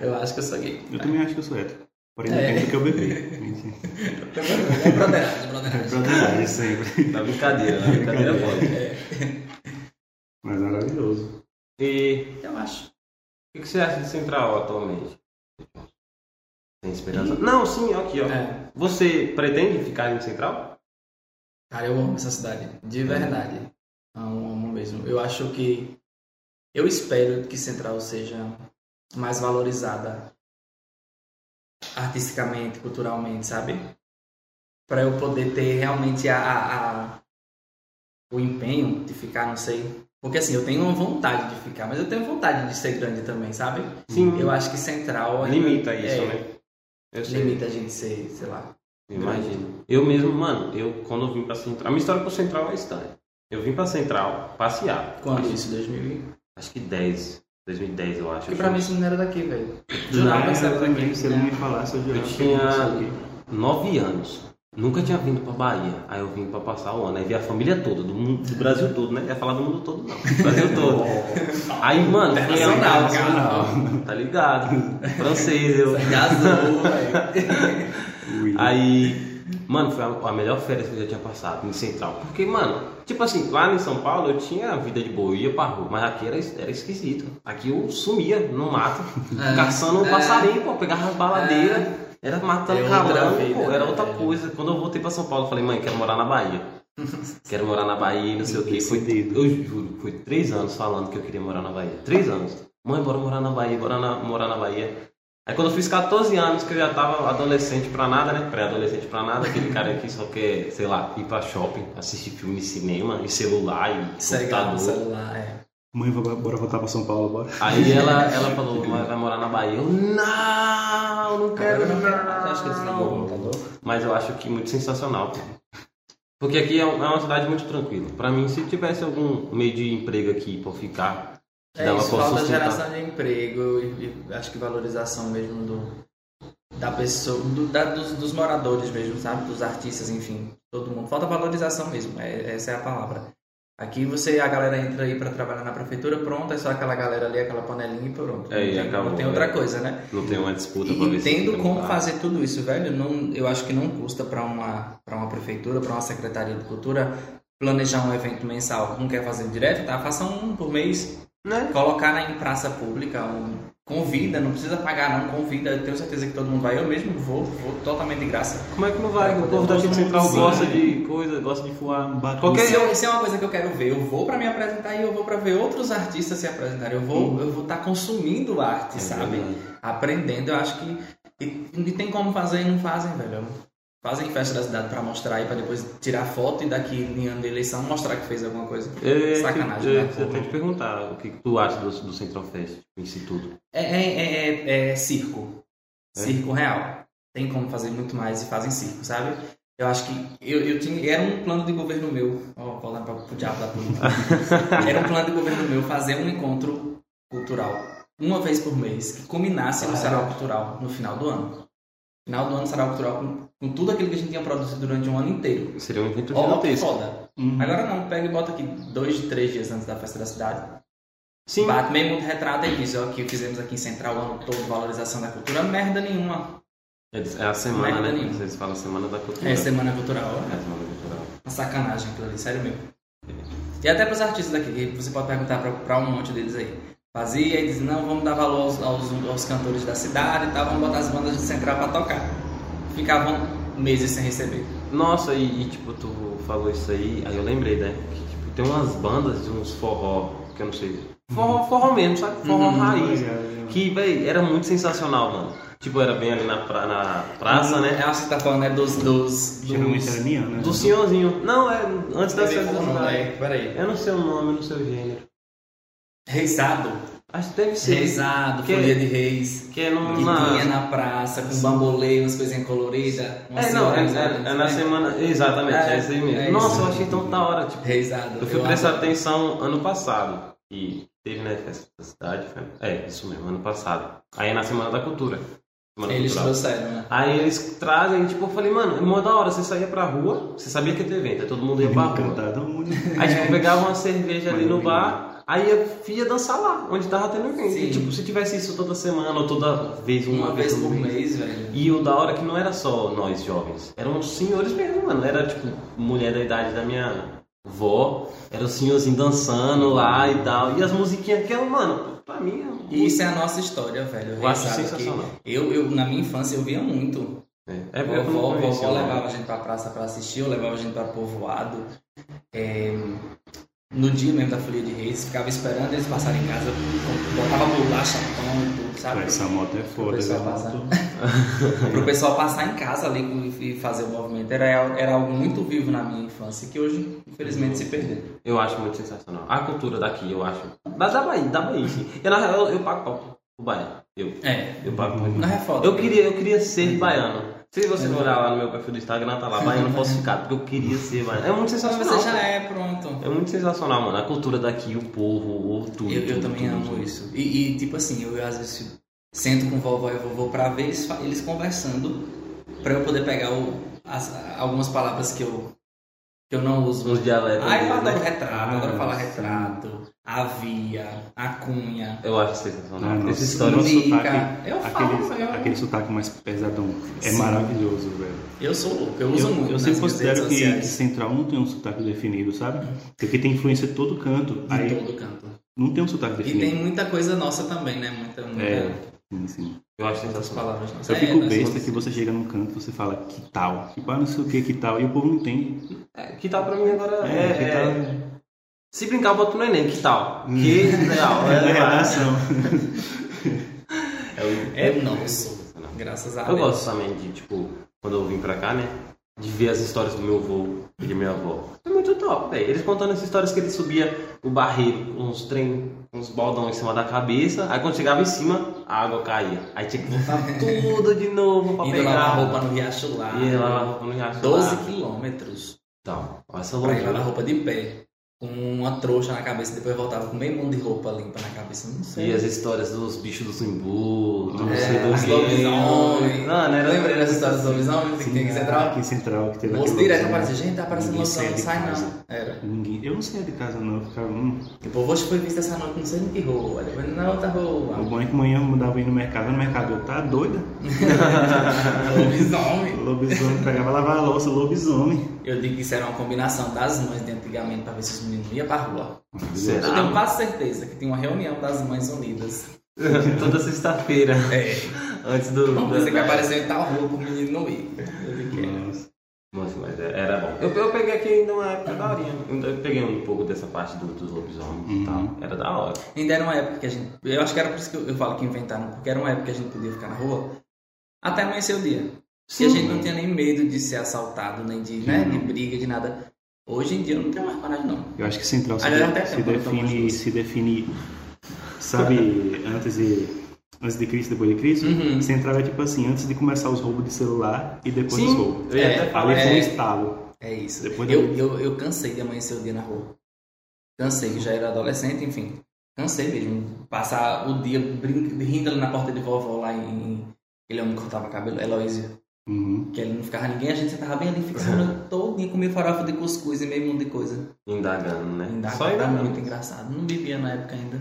Eu acho que eu sou gay. Eu também acho que eu sou hétero. Porém, É. depende do que eu beber. É broderagem, broderagem. Broderagem sempre. Na brincadeira, na brincadeira pode. Mas maravilhoso. E Eu acho. o que você acha de Central atualmente? Tem esperança? Não, sim, aqui, ó. É. Você pretende ficar em Central? Cara, eu amo essa cidade. De verdade. Amo, amo mesmo. Eu acho que. Eu espero que Central seja mais valorizada artisticamente, culturalmente, sabe? Para eu poder ter realmente a, a- a- o empenho de ficar, não sei. Porque assim, eu tenho vontade de ficar, mas eu tenho vontade de ser grande também, sabe? Sim. Eu acho que Central. ainda- Limita isso, é, né? Eu sei. Limita a gente ser, sei lá. Imagino. Eu mesmo, mano, eu quando eu vim pra Central. A minha história pro Central é estranha. Eu vim pra Central passear. Quando acho, isso? 2000? Acho que 10. 2010, eu acho. Porque pra mim isso não era daqui, velho. Não, eu que era daqui. se ele me falasse, eu Eu que tinha- não sei o quê. 9 anos. Nunca tinha vindo pra Bahia. Aí eu vim pra passar o ano. Aí vi a família toda, do, mundo, do Brasil todo, né? Ia falar do mundo todo, não. Do Brasil todo. Aí, mano, foi a- cara. Tá ligado? Francês, eu. Aí, mano, foi a, a melhor férias que eu já tinha passado em Central. Porque, mano, tipo assim, lá em São Paulo eu tinha vida de boa, eu ia pra rua, mas aqui era, era esquisito. Aqui eu sumia no mato, É. caçando um É. passarinho, pô, pegava as baladeiras, era matando É vida, pô, era outra velho? coisa. Quando eu voltei pra São Paulo, eu falei, mãe, quero morar na Bahia. Quero morar na Bahia, e não sei o que. Foi, eu juro, foi três anos falando que eu queria morar na Bahia. Três anos. mãe, bora morar na Bahia, bora na- morar na Bahia. Aí quando eu fiz 14 anos, que eu já tava adolescente pra nada, né? Pré-adolescente pra nada, aquele cara que só quer, sei lá, ir pra shopping, assistir filme em cinema, em celular e no computador. celular, é. Mãe, vou- bora voltar pra São Paulo, bora. Aí ela, ela falou, vai, vai morar na Bahia. Eu, não, não quero não quero não. mais, acho que o computador. Mas eu acho que muito sensacional. pô. Porque aqui é um- é uma cidade muito tranquila. Pra mim, se tivesse algum meio de emprego aqui pra eu ficar, É dava isso, falta geração de emprego e, e acho que valorização mesmo do da pessoa, do- da- dos, dos moradores mesmo, sabe? Dos artistas, enfim, todo mundo. Falta valorização mesmo, é- essa é a palavra. Aqui você, a galera entra aí pra trabalhar na prefeitura, pronto, é só aquela galera ali, aquela panelinha e pronto. É, não, tem, acabou, não tem outra é. coisa, né? Não tem uma disputa E pra ver se entendo como fazer tudo isso, velho. Não, eu acho que não custa para uma, pra uma prefeitura, para uma secretaria de cultura, planejar um evento mensal. Não quer fazer direto, tá? Faça um por mês. Né? Colocar em praça pública, um, convida, não precisa pagar não, convida. Eu tenho certeza que todo mundo vai. Eu mesmo vou, vou totalmente de graça. Como é que não vai? O povo daqui do Central gosta de coisa, gosta de voar. Qualquer Isso, é- isso é uma coisa que eu quero ver. Eu vou para me apresentar e eu vou para ver outros artistas se apresentarem. Eu vou eu vou estar consumindo arte, É sabe? verdade. aprendendo, eu acho que e, e tem como fazer e não fazem, velho. Fazem festa da cidade pra mostrar e pra depois tirar foto e daqui em ano de eleição mostrar que fez alguma coisa. É, Sacanagem, eu, né? eu, tenho que te perguntar o que tu acha do, do Central Fest em si tudo. É, é, é, é- circo. É? Circo real. Tem como fazer muito mais e fazem circo, sabe? Eu acho que eu, eu tinha, era um plano de governo meu. Ó, vou lá para o diabo da política. era um plano de governo meu fazer um encontro cultural uma vez por mês que culminasse no Sarau Cultural no final do ano. Final do ano, Sarau Cultural com, com tudo aquilo que a gente tinha produzido durante um ano inteiro. Seria um evento gigantesco. foda. Uhum. Agora não, pega e bota aqui dois, três dias antes da festa da cidade. Sim, Bate meio mundo retrata e diz, ó, que fizemos aqui em Central o ano todo, valorização da cultura, merda nenhuma. é é a semana, Merda né? nenhuma. Vocês falam Semana da Cultura. É semana cultural. É Semana Cultural. Uma sacanagem aquilo ali, sério mesmo. E até pros artistas daqui, que você pode perguntar pra um monte deles aí. Fazia e diz, não, vamos dar valor aos, aos, aos cantores da cidade e tal, vamos botar as bandas de central pra tocar. Ficavam meses sem receber. Nossa, e, e, tipo, tu falou isso aí, aí eu lembrei, né? Que tipo, tem umas bandas de uns forró, que eu não sei. Forró, forró mesmo, sabe? Forró Uhum. raiz. Legal, legal. Que, véi, era muito sensacional, mano. Tipo, era bem ali na, pra- na praça, né? Eu acho que você tá falando né, dos. dos, dos era minha, né? Do senhorzinho. Não, é antes da Peraí, cidade. é? Peraí. Eu não sei o nome, eu não sei o gênero. Reisado. Acho que deve ser. Reisado, Que- folia de reis. Que é no, Que na... tinha na praça, com bambolê, umas coisinhas coloridas. É, não, é, senhoras, é- é na semana. Exatamente, é, É, isso aí mesmo. é Nossa, eu achei tão da hora. Tipo, Reisado. eu fui Eu prestar amo. atenção ano passado. E teve, né, festa da cidade. foi- É, isso mesmo, ano passado. Aí é na Semana da Cultura. Semana Eles Cultural. trouxeram, né? Aí eles trazem, tipo, eu falei, mano, é mó da hora, você saía pra rua, você sabia que ia ter evento, aí todo mundo ia pra rua. Aí, tipo, pegava uma cerveja ali no bar, aí ia, ia dançar lá, onde tava tendo evento. E, tipo, se tivesse isso toda semana ou toda vez, uma, Uma vez por mês, velho. E o da hora é que não era só nós jovens, eram os senhores mesmo, mano. Era, tipo, mulher da idade da minha vó, era o senhorzinho dançando lá e tal. E as musiquinhas que eram, mano, pra mim... é E isso é a nossa história, velho. Eu acho sensacional. Eu, eu, na minha infância, eu via muito. É, é vovó, vovó levava a gente pra praça pra assistir, eu levava a gente pra povoado. É, no dia mesmo da Folia de Reis, ficava esperando eles passarem em casa, botava bolacha, pão e tudo, sabe? Essa moto é foda, pessoal essa passar. Pro pessoal passar em casa ali e fazer o movimento. Era, era algo muito vivo na minha infância, que hoje, infelizmente, se perdeu. Eu acho muito sensacional. A cultura daqui, eu acho. Da, da Bahia, da Bahia, sim. Eu, na real, eu, eu pago pau pro baiano. Eu, É, eu pago pau. não é foda. Eu queria, eu queria ser baiano. Se você olhar lá no meu perfil do Instagram, tá lá, baiano falsificado, porque eu queria ser baiano. É muito Mas sensacional. você já é, pronto. É muito sensacional, mano. A cultura daqui, o povo, o tudo. Eu, eu tudo, também tudo, amo tudo. isso. E, e, tipo assim, eu às vezes sento com vovó e vovô pra ver eles, eles conversando, pra eu poder pegar o- as- algumas palavras que eu, que eu não uso. Uns dialetos. Ah, deles, adoro né? retrato, Ah, adoro falar sim. retrato, avia, a cunha. Eu acho sensacional. Ah, história. nosso Mica. sotaque, Eu falo, aquele, eu- aquele sotaque mais pesadão é Sim. maravilhoso, velho. Eu sou louco, eu uso Eu, muito. eu sempre considero que. Central não tem um sotaque definido, sabe? Porque tem influência de todo canto. De Aí todo canto. não tem um sotaque E definido. tem muita coisa nossa também, né? Muita, muita É, sim, sim. Eu acho sensacional. palavras nossas. Eu É, fico besta que você chega num canto e você fala que tal. Tipo, ah, não sei o que, que tal. E o povo não entende. É, que tal pra mim agora É, que é, tal. é, Se brincar, bota no Enem, que tal? Que legal. É É, redação. é, o- É nosso. Graças a Eu Deus. gosto também de, tipo, quando eu vim pra cá, né? De ver as histórias do meu avô e de minha avó. É muito top, velho. Eles contando as histórias que ele subia o barreiro, uns trem, uns baldão em cima da cabeça. Aí quando chegava em cima, a água caía. Aí tinha que voltar tudo de novo pra Indo pegar. lavar roupa no riacho lá. E lavar roupa no riacho. 12 lá. quilômetros Então, olha essa pra ir lavar loucura. roupa de pé. Com uma trouxa na cabeça e depois voltava com meio mundo de roupa limpa na cabeça. Não sei. E as histórias dos bichos do Simbu, do não É, sei do lobisomens. Mano, era... Lembra dessa história dos lobisomens? Que tem que central? Aqui em Central, que teve Moço aquele direto aparecia, gente, tá aparecendo Ninguém lobisomem, não sai de casa. não. Era. Ninguém- Eu não saía de casa não, eu ficava. Hum. Tipo, hoje foi visto essa noite, não sei em que rua, depois na outra O rua. bom é que manhã eu mudava ir no mercado, no mercado eu tá doida. Lobisomem. Lobisomem, pegava lavar a louça, lobisomem. Eu digo que isso era uma combinação das mães de antigamente pra ver se os meninos iam pra rua. Será? Eu tenho quase certeza que tinha uma reunião das mães unidas. Toda sexta-feira, É. antes do... Vamos da- dizer que apareceu em tal rua pro menino não ir. Eu digo que é. Nossa. Nossa, mas é- era bom. Eu, eu peguei aqui ainda uma época da horinha. Eu peguei um pouco dessa parte do, dos lobisomens e Uhum. tal. Era da hora. Ainda era uma época que a gente. Eu acho que era por isso que eu, eu falo que inventaram, porque era uma época que a gente podia ficar na rua até amanhecer o dia. E a gente não tinha nem medo de ser assaltado, nem de, né, de briga, de nada. Hoje em dia eu não tenho mais coragem, não. Eu acho que Central se, de- se define, se define, sabe, antes de, antes de Cristo, depois de Cristo. Uhum. Central é tipo assim, antes de começar os roubos de celular e depois Sim, os roubos. É. Ali foi um É. estalo. É isso. Depois eu, eu, eu cansei de amanhecer o dia na rua. Cansei, que já era adolescente, enfim. Cansei mesmo. Passar o dia rindo ali na porta de vovó lá em. Aquele homem que cortava cabelo, Eloísio. Uhum. Que ele não ficava ninguém, a gente sentava bem ali, ficava a noite todinha, comia farofa de cuscuz e meio mundo de coisa. Indagando, né? Ainda Só indagando. muito engraçado. Não bebia na época ainda.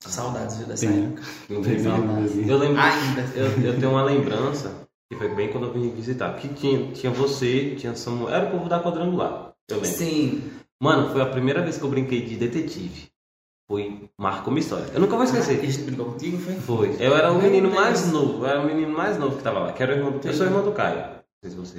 Saudades, viu, dessa Tem. época. Não. Brasil. Eu lembro. Ainda. Eu, eu tenho uma lembrança, que foi bem quando eu vim visitar. Que tinha, tinha você, tinha Samuel. Era o povo da quadrangular. Eu lembro. Sim. Mano, foi a primeira vez que eu brinquei de detetive. Foi. Marcou uma história. Eu nunca vou Ah, que a esquecer. gente brincou contigo, foi? Foi. Eu era o menino mais novo. Eu era o menino mais novo que tava lá. Que era o irmão do... Eu sou irmão do Caio. Não sei se você.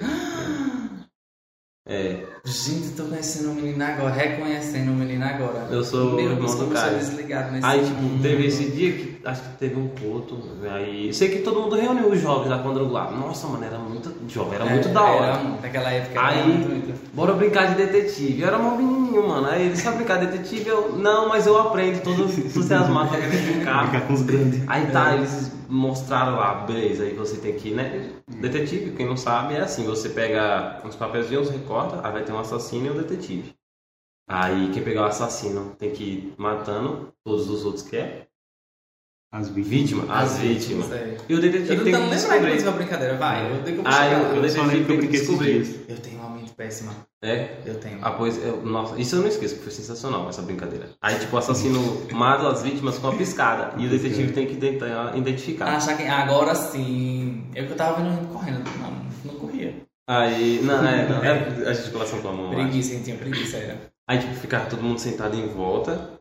É. Gente, tô conhecendo o menino agora, reconhecendo o menino agora. Eu sou Meu irmão do como eu sou Caio. desligado nesse Aí, tipo, mundo. teve esse dia que acho que teve um culto. Aí. Sei que todo mundo reuniu os jovens da quadrangular. Nossa, mano, era muito jovem, era muito É, da hora. Era, muito, naquela época era Aí- muito, muito. Bora brincar de detetive. Eu era um menininho, mano. Aí ele sabe brincar de detetive? Eu, não, mas eu aprendo todo entusiasmado pra querer brincar. Ficar com os grandes. Aí tá, eles mostraram lá, beleza, aí você tem que, né? Detetive, quem não sabe, é assim, você pega uns papelzinhos, recorta, aí vai ter um assassino e um detetive. Aí quem pegar o assassino tem que ir matando todos os outros que é As vítimas. vítima, as vítimas. é. E o detetive Eu tem que descobrir. uma brincadeira, vai. Eu tenho que eu vou Ah, eu- eu Eu que eu tem que descobrir. Eu tenho uma mente péssima. É? Eu tenho. Ah, pois, eu, nossa, isso eu não esqueço, porque foi sensacional essa brincadeira. Aí, tipo, o assassino mata as vítimas com a piscada. E o detetive tem que tentar identificar. Achar que agora sim. Eu que eu tava vendo correndo. Não, não. Aí, não, é, não, é a gesticulação com a mão. Preguiça, hein? tinha preguiça, era. Aí, tipo, ficava todo mundo sentado em volta.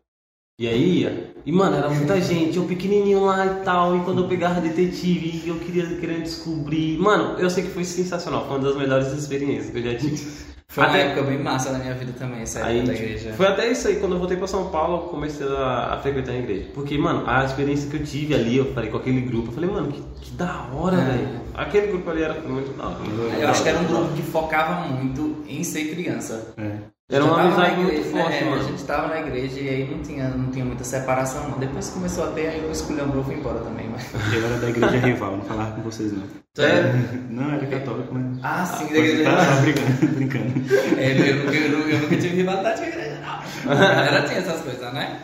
E aí ia. E, mano, era muita gente, eu pequenininho lá e tal. E quando eu pegava detetive, eu queria querendo descobrir. Mano, eu sei que foi sensacional. Foi uma das melhores experiências que eu já tive. Foi uma Até- época bem massa da minha vida também, essa época Aí, da tipo, igreja. foi até isso aí, quando eu voltei pra São Paulo, eu comecei a, a frequentar a igreja. Porque, mano, a experiência que eu tive ali, eu falei com aquele grupo, eu falei, mano, que, que da hora, É. velho. Aquele grupo ali era muito da hora. Eu acho que era um grupo que focava muito em ser criança. É. Era uma amizade na muito igreja, forte, né? A mano. gente tava na igreja e aí não tinha, não tinha muita separação, não. Depois que começou a ter, aí eu escolhi um grupo e fui embora também, mas... Eu era da igreja rival, não falava com vocês não. Sério? Não, era católico, mas. Ah, sim, da igreja. tá, tava brincando, brincando. É, eu, nunca- eu, eu nunca tive rivalidade com a igreja, não. A galera tinha essas coisas, né?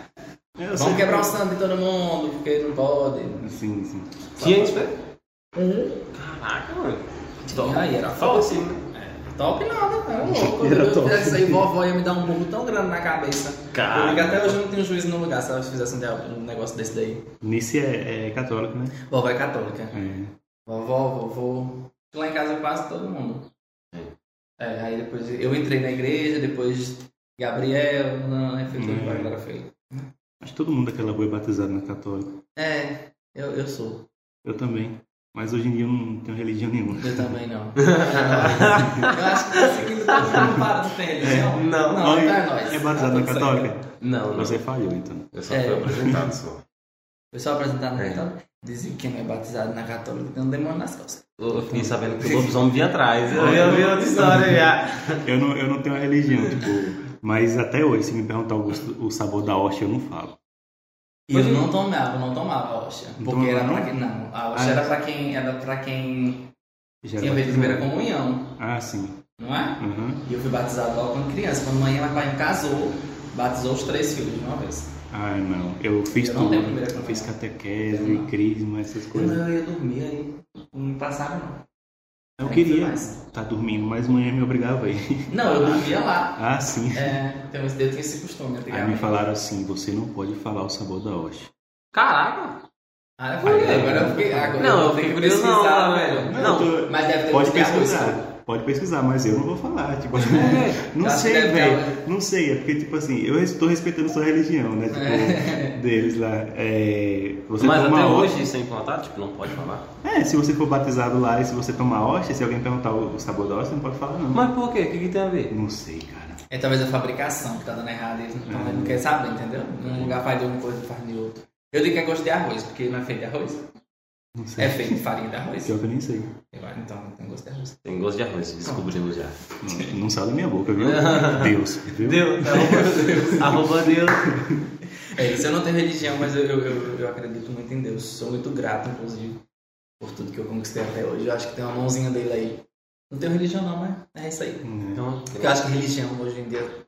É, eu Vamos sei- quebrar o santo de todo mundo, porque não pode. Sim, sim. Tinha gente. Caraca, mano. Tinha, aí era top. assim, né? É, top nada, era louco. Era Se eu top. fizesse isso aí, vovó ia me dar um burro tão grande na cabeça. Cara. Eu digo, até hoje eu não tenho juízo no lugar se ela fizesse um negócio desse daí. Nice é, é católico, né? Vovó é católica. É. Vovó, vovô. Lá em casa quase todo mundo. É, aí depois eu entrei na igreja, depois Gabriel, não, aí foi tudo Hum. que a galera fez. Acho que todo mundo daquela rua é batizado na católica. É, eu, eu sou. Eu também. Mas hoje em dia eu não tenho religião nenhuma. Eu também não. eu acho que tá seguindo todo mundo para de ter religião. Não. não, então é nóis. é batizado Tá na tudo católica? Não, não. Você falhou, então. Eu só É. fui apresentado só. Foi só apresentar na É. católica. Dizem que quem é batizado na católica tem um demônio nas costas. Eu fiquei sabendo que o lobisomem vinha atrás. Eu já ouvi outra história já. Eu não, eu não tenho uma religião, tipo. Mas até hoje, se me perguntar o, gosto- o sabor da hóstia, eu não falo. E eu não tomava, não tomava a hóstia. Não Porque era pra não? quem. Não, a hóstia Ah, era pra quem. Era pra quem Já tinha feito a primeira comunhão, Ah, sim. não é? Uhum. E eu fui batizado logo quando criança. Quando mãe e meu pai casou, batizou os três filhos de uma vez. Ah, não. Eu fiz Eu não tudo. tenho primeira Eu fiz catequese, Eu não. crisma, essas Eu coisas. não ia dormir, aí não passava não. Eu queria estar dormindo, mas manhã me obrigava aí. Não, eu dormia lá. Ah, sim. É, então, eu tinha esse costume Aí me falaram assim, você não pode falar o sabor da hóstia. Caraca! Ah, eu falei, agora eu fiquei. Agora Não, eu fiquei que curioso não, velho. Não, Não, Mas deve ter pode pesquisar. Pode pesquisar, mas eu não vou falar. Tipo, É. não que sei, velho. algo- Não sei, é porque, tipo assim, eu estou respeitando sua religião, né? Tipo, É. deles lá. É, você Mas toma até hóstia- hoje, sem plantar, tipo, não pode falar. É, se você for batizado lá e se você tomar hóstia, se alguém perguntar o sabor da hóstia, não pode falar não. Mas por quê? O que, que tem a ver? Não sei, cara. É talvez a fabricação que tá dando errado, eles não, não querem saber, entendeu? Num lugar faz de uma coisa, faz de outro. Eu digo que é gosto de arroz, porque não é feito de arroz. Não sei. É feito de farinha de arroz. Pior que eu nem sei. Eu Então, tem gosto de arroz. Tem gosto de arroz, descobrimos já. Não, não saiu da minha boca, viu? Deus, viu? Deus, arroba Deus. É isso, eu não tenho religião, mas eu, eu, eu, acredito muito em Deus. Sou muito grato, inclusive, por tudo que eu conquistei até hoje. Eu acho que tem uma mãozinha dele aí. Não tenho religião não, mas é isso aí. Hum, Então, eu acho que religião hoje em dia,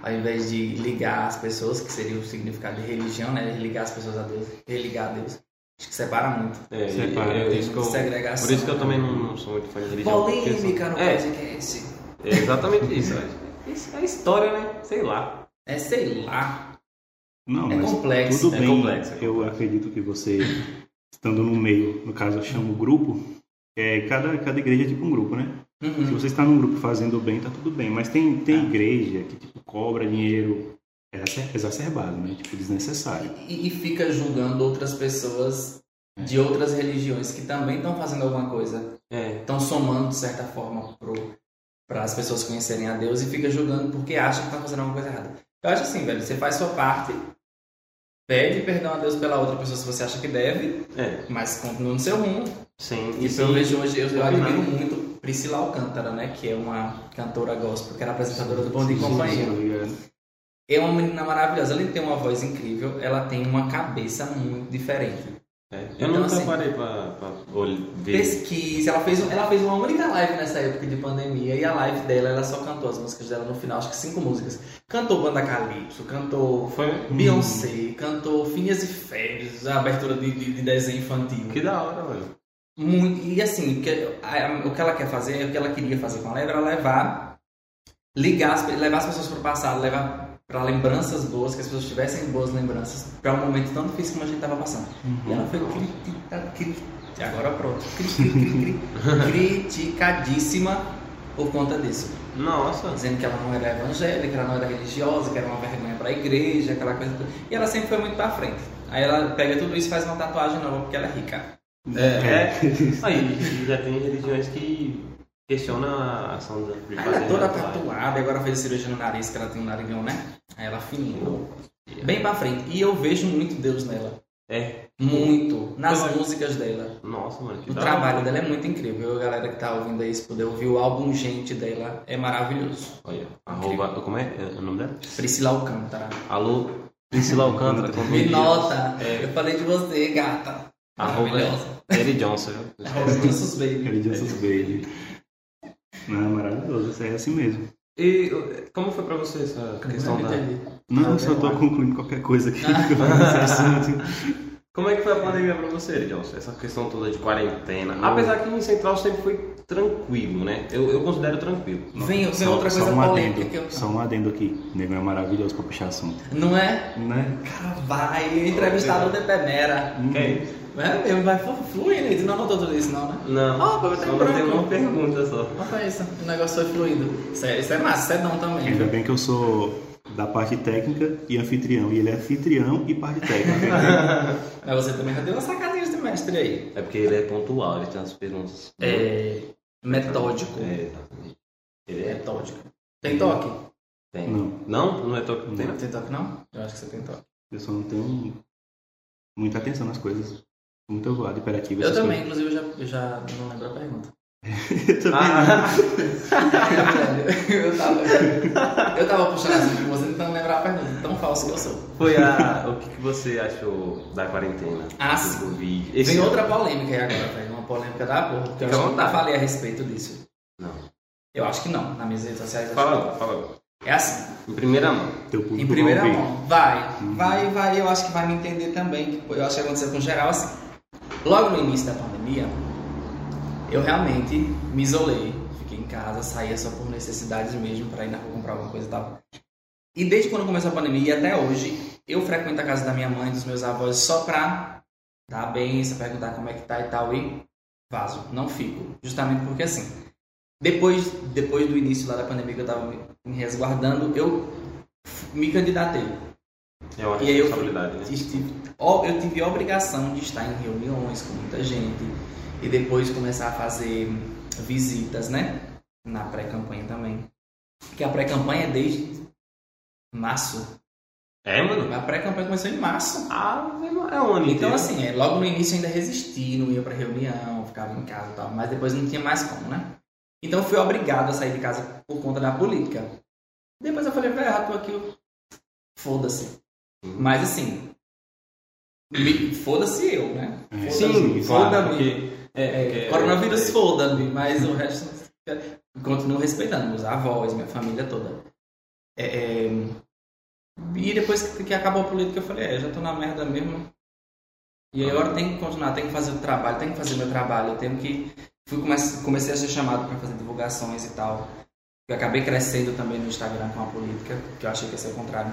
ao invés de ligar as pessoas, que seria o significado de religião, né? Ligar as pessoas a Deus, religar a Deus. Acho que separa muito. é, Separa, é, isso que eu, segregação. por isso que eu também não, não sou muito fã de religião. Polêmica no é, podcast. é exatamente isso. Isso é história, né? Sei lá. É, sei lá. Não, É mas complexo. tudo é bem. complexo, é Eu acredito que você, estando no meio, no caso eu chamo grupo, é, cada, cada igreja é tipo um grupo, né? Se Uhum. você está num grupo fazendo bem, tá tudo bem. Mas tem, tem igreja que tipo, cobra dinheiro exacerbado, né? Tipo, desnecessário. E, e fica julgando outras pessoas de outras religiões que também estão fazendo alguma coisa. É. Estão somando, de certa forma, para as pessoas conhecerem a Deus e fica julgando porque acha que estão fazendo alguma coisa errada. Eu acho assim, velho, você faz sua parte, pede perdão a Deus pela outra pessoa se você acha que deve, É. mas continua no seu rumo. Sim. Isso eu vejo hoje, eu, eu admiro muito Priscila Alcântara, né? Que é uma cantora gospel, que era apresentadora do Bom de Companhia. É uma menina maravilhosa, além de ter uma voz incrível, ela tem uma cabeça muito diferente. É. Eu Então, nunca assim, parei pra, pra ver. Pesquisa, ela fez, ela fez uma única live nessa época de pandemia e a live dela, ela só cantou as músicas dela no final, acho que cinco músicas. Cantou Banda Calypso, cantou Foi Beyoncé, cantou Phineas e Ferb, a abertura de, de- de desenho infantil. que da hora, mano. Muito, e assim, o que, ela quer fazer, o que ela queria fazer com a live era levar, ligar, as, levar as pessoas para o passado, levar para lembranças boas, que as pessoas tivessem boas lembranças para um momento tão difícil como a gente estava passando. E ela foi criticada, cri- agora pronto, cri- cri- cri- cri- criticadíssima por conta disso. Nossa. Dizendo que ela não era evangélica, ela não era religiosa, que era uma vergonha para a igreja, aquela coisa toda. E ela sempre foi muito para frente. Aí ela pega tudo isso e faz uma tatuagem nova porque ela é rica. É, é. Aí já tem religiões que questionam a ação da Ela é toda tatuada, agora fez cirurgia no nariz, que ela tem um narigão, né? Aí ela fininho. Bem pra frente. E eu vejo muito Deus nela. É. Muito. Nas Eu- músicas dela. Nossa, mano. O trabalho dela é muito incrível. A galera que tá ouvindo aí, se puder ouvir o álbum Gente dela, é maravilhoso. Olha, arroba, como é é o nome dela? Priscila Alcântara. Alô, Priscila Alcântara. Me nota. É. Eu falei de você, gata. Arroba Maravilhosa. Eric Johnson, viu? Arroba Justus Baby. Ele disse baby. Não, maravilhoso, isso é assim mesmo. E como foi pra você essa questão da... Não, Ah, só tô concluindo qualquer coisa aqui. Ah. Como é que foi a pandemia pra você, Johnson? Essa questão toda de quarentena. Apesar que em Central sempre foi tranquilo, né? Eu, eu considero tranquilo. Vem, vem Só- outra só coisa um polêmica adendo, que eu... Só um adendo aqui. Nego é maravilhoso pra puxar assunto. Não é? Né? Cara, vai entrevistar o Depemera. Quem? É, ele vai flu- fluindo, ele não notou tudo isso não, né? Não, Ah, pô, eu só tem uma pergunta só. Olha isso, o negócio foi fluido. Sério, isso é massa, isso é não também. Ainda viu? bem que eu sou da parte técnica e anfitrião. E ele é anfitrião e parte técnica. Mas você também já deu uma sacadinha de mestre aí. É porque ele é pontual, ele tem as perguntas. É metódico. É, exatamente. Ele é. Metódico. Tem toque? Tem. Não. Não? Não é toque? Tem, Tem toque não? Eu acho que você tem toque. Eu só não tenho muita atenção nas coisas. Muito avoado, hiperativo. Eu também, inclusive, eu já, eu já não lembro a pergunta. coisas. Eu também. Ah, eu tava, eu tava puxando assim com a pergunta. Tão falso que eu sou. foi a. O que, que você achou da quarentena? Ah, Do sim. Covid? Esse Vem ano? outra polêmica aí agora, velho. Uma polêmica da porra. Porque eu acho que eu vontade. falei a respeito disso. Não. Eu acho que não. Nas minhas redes sociais. Fala que fala não. É assim. Em primeira mão. Teu público Em primeira vai mão. Vai. Uhum. Vai, vai. Eu acho que vai me entender também. Eu acho que aconteceu com geral assim. Logo no início da pandemia, eu realmente me isolei. Fiquei em casa, saía só por necessidades mesmo para ir na rua comprar alguma coisa e tal. E desde quando começou a pandemia e até hoje, eu frequento a casa da minha mãe, dos meus avós, só pra dar a benção, perguntar como é que tá e tal, e vazo. Não fico. Justamente porque assim, depois, depois do início lá da pandemia que eu tava me, resguardando, eu me candidatei. É uma E aí eu responsabilidade, né? Estive- eu tive a obrigação de estar em reuniões com muita gente e depois começar a fazer visitas, né? Na pré-campanha também. Porque a pré-campanha é desde março. É, mano. A pré-campanha começou em março. Ah, é um ano Então, inteiro. assim, é, logo no início ainda resisti, não ia pra reunião, ficava em casa e tal, mas depois não tinha mais como, né? Então eu fui obrigado a sair de casa por conta da política. Depois eu falei, velho, tô aqui, foda-se. Mas assim, foda-se eu, né? É, Sim, sim, foda-me. É, É, porque- coronavírus foda-me, mas o resto continuo respeitando, meus avós, minha família toda. É, é, e depois que, que acabou a política, eu falei, é, já tô na merda mesmo. E aí agora tem que continuar, tem que fazer o trabalho, tem que fazer meu trabalho, eu tenho que. Fui, comece- comecei a ser chamado para fazer divulgações e tal. Eu acabei crescendo também no Instagram com a política, que eu achei que ia ser o contrário.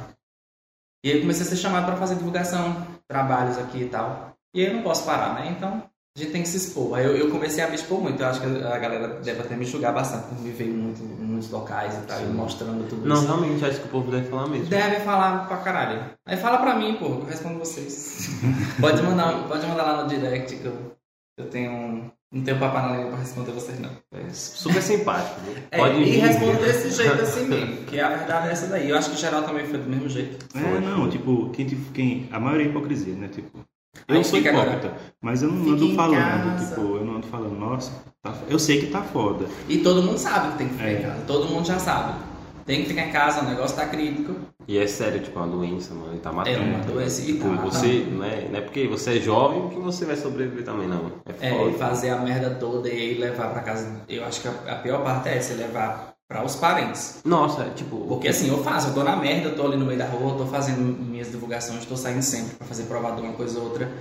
E aí comecei a ser chamado para fazer divulgação, trabalhos aqui e tal. E aí eu não posso parar, né? Então a gente tem que se expor. Aí eu, eu comecei a me expor muito. Eu acho que a galera deve até me julgar bastante por me ver muito, em muitos locais e tal, e Sim. mostrando tudo Não, isso. realmente, acho que o povo deve falar mesmo. Deve falar pra caralho. Aí fala pra mim, pô, eu respondo vocês. pode, mandar, pode mandar lá no direct que eu, eu tenho um. Não tenho papo na língua pra responder vocês, não. É super simpático. É, Pode e respondo desse jeito assim mesmo, que a verdade é essa daí. Eu acho que o geral também foi do mesmo jeito. É, não, tipo, quem, te- quem, a maioria é hipocrisia, né? Tipo, Aí eu sou agora. hipócrita, mas eu não Fica ando falando, tipo, eu não ando falando, nossa, tá- eu sei que tá foda. E todo mundo sabe que tem que ficar É. em casa. Todo mundo já sabe. Tem que ficar em casa, o negócio tá crítico. E é sério, tipo, é uma doença, mano. Ele tá matando. É uma doença e Tipo, tá você, não é, não é porque você é jovem que você vai sobreviver também, não. É É, foda. e fazer a merda toda e levar pra casa. Eu acho que a, a pior parte é você levar pra os parentes. Nossa, tipo... Porque assim, eu faço, eu tô na merda, eu tô ali no meio da rua, eu tô fazendo minhas divulgações, tô saindo sempre pra fazer provador, uma coisa ou outra,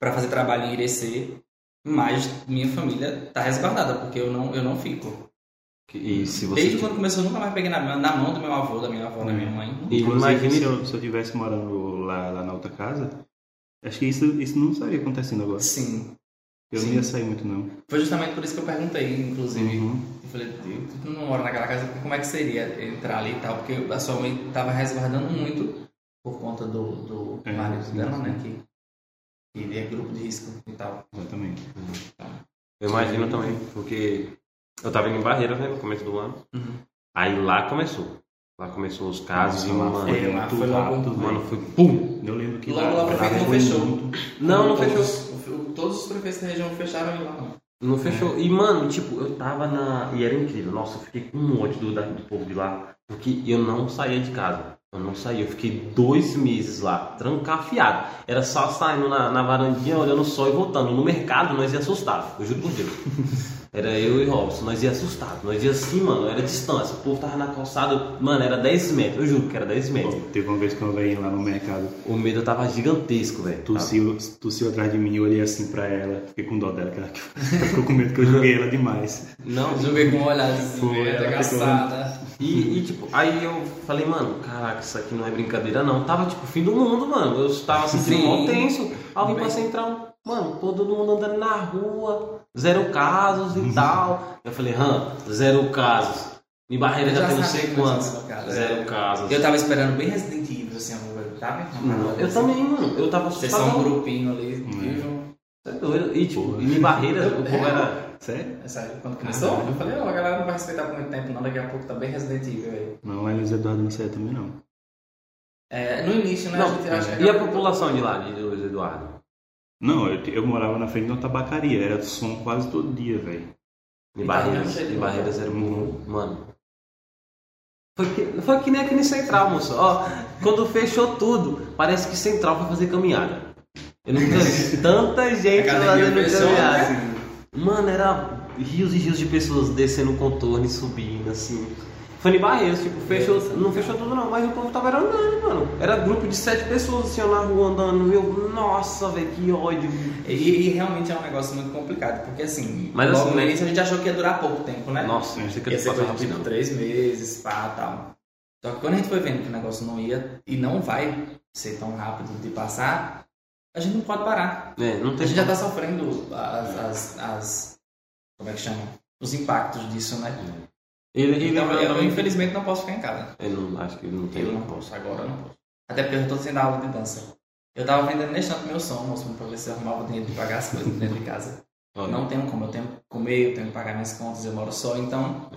pra fazer trabalho em Irecê, mas minha família tá resguardada, porque eu não, eu não fico. E se você... Desde quando começou, eu nunca mais peguei na, na mão do meu avô, da minha avó, da minha mãe. E imagine- se eu, se eu tivesse morando lá, lá na outra casa, acho que isso, isso não estaria acontecendo agora. Sim. Eu Sim. não ia sair muito, não. Foi justamente por isso que eu perguntei, inclusive. Uhum. Eu falei, "Tu- tu não mora naquela casa, como é que seria entrar ali e tal? Porque a sua mãe tava resguardando muito por conta do, do É, marido sim, dela, sim. né? Que, que é grupo de risco e tal. Exatamente. Eu imagino também, porque eu tava indo em Barreiras, né, no começo do ano. Uhum. Aí lá começou. Lá começou os casos Nossa, e, mano... foi lá foi logo- rápido, Mano, foi pum! Eu lembro que Logo lá o prefeito não fechou. muito- Não, não fechou. Todos, todos os prefeitos da região fecharam lá não. Fechou. E, mano, tipo, eu tava na. E era incrível. Nossa, eu fiquei com um monte do, do povo de lá. Porque eu não saía de casa. Eu não saía. Eu fiquei dois meses lá, trancafiado. Era só saindo na, na varandinha, olhando o sol e voltando. No mercado, nós ia assustado. Eu juro por Deus. Era eu e Robson. Nós ia assustado. Nós ia assim, mano. Era distância. O povo tava na calçada. Mano, era 10 metros. Eu juro que era 10 metros. Teve uma vez que eu veio lá no mercado, O medo tava gigantesco, velho. tossiu, tossiu atrás de mim, eu olhei assim pra ela, fiquei com dó dela, que ela ficou com medo que eu joguei ela demais. Não, Joguei com um olhar assim, Foi, ela agaçada. E, e, tipo, aí eu falei, mano, caraca, isso aqui não é brincadeira não. Tava tipo fim do mundo, mano. Eu tava sentindo Sim. mó tenso. Alguém a entrar, um- mano, todo mundo andando na rua, zero casos e tal. Eu falei, hã, zero casos. Em Barreira Eu já, já tem não sei quantos. zero casos. Eu tava esperando bem Resident Evil, assim, coisa, sabe? Não, eu também, mano. Eu tava Vocês são um assustado. grupinho ali? Você é doido. E, tipo, Porra. e em Barreiras, o povo era... Sério? É sério, quando começou, eu falei, ó, a galera não vai respeitar por muito tempo, não. Daqui a pouco tá bem Resident Evil aí. Não, mas Luiz Eduardo não sei também não. É, no início, né? Não, a gente que e a população de lá, de Luiz Eduardo? Não, eu, eu morava na frente de uma tabacaria, era som quase todo dia, velho. Em Então, Barreiras, em Barreiras nada. era um povo... Mano... Foi que, foi que nem aqui no Central, moço. Ó, quando fechou tudo, parece que Central foi fazer caminhada. Eu nunca vi tanta gente fazendo fechou, caminhada. né? Mano, era rios e rios de pessoas descendo o contorno e subindo, assim. Em Barreiros, tipo, fechou, não fechou tudo não, mas o povo tava andando, mano. Era grupo de sete pessoas assim, na rua andando. Eu, nossa, velho, que ódio. E, e realmente é um negócio muito complicado, porque assim, Mas logo assim, no né? início a gente achou que ia durar pouco tempo, né? Nossa, isso que ia ser coisa tipo, rapidão. três meses, pá, tal. Só que quando a gente foi vendo que o negócio não ia e não vai ser tão rápido de passar, a gente não pode parar. É, não A tem gente já tá sofrendo as, as, as- como é que chama? Os impactos disso, né? Ele, ele Então, eu, também- infelizmente não posso ficar em casa. Eu não, acho que não tem. Eu não posso, agora eu não posso. Até porque eu tô sendo aula de dança. Eu tava vendendo neste tanto meu som, moço, pra ver se eu arrumava dinheiro de pagar as coisas dentro de casa. Olha, Não tenho como, eu tenho que comer, eu tenho que pagar minhas contas, eu moro só, então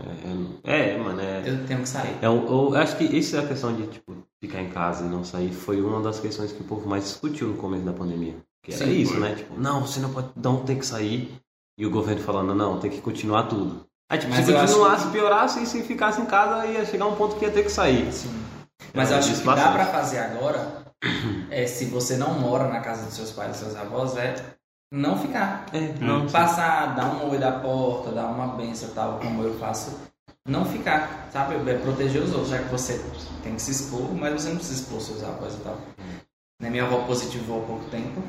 É, é, mano, é. eu tenho que sair. é um- eu acho que isso é a questão de, tipo, ficar em casa e não sair foi uma das questões que o povo mais discutiu no começo da pandemia. Que era Sim, isso, foi. né? Tipo, não, você não pode, não tem que sair. E o governo falando, não, tem que continuar tudo. Aí, tipo, Mas se continuasse, que- piorasse, e se ficasse em casa, ia chegar um ponto que ia ter que sair. Sim. Mas eu acho que dá pra fazer agora, é se você não mora na casa dos seus pais e seus avós, é não ficar. É, Não, não. Passar, dar um oi da porta, dar uma benção tal, como eu faço. Não ficar, sabe? É proteger os outros, já que você tem que se expor, mas você não precisa expor seus avós e tal. Né, Minha avó positivou há pouco tempo.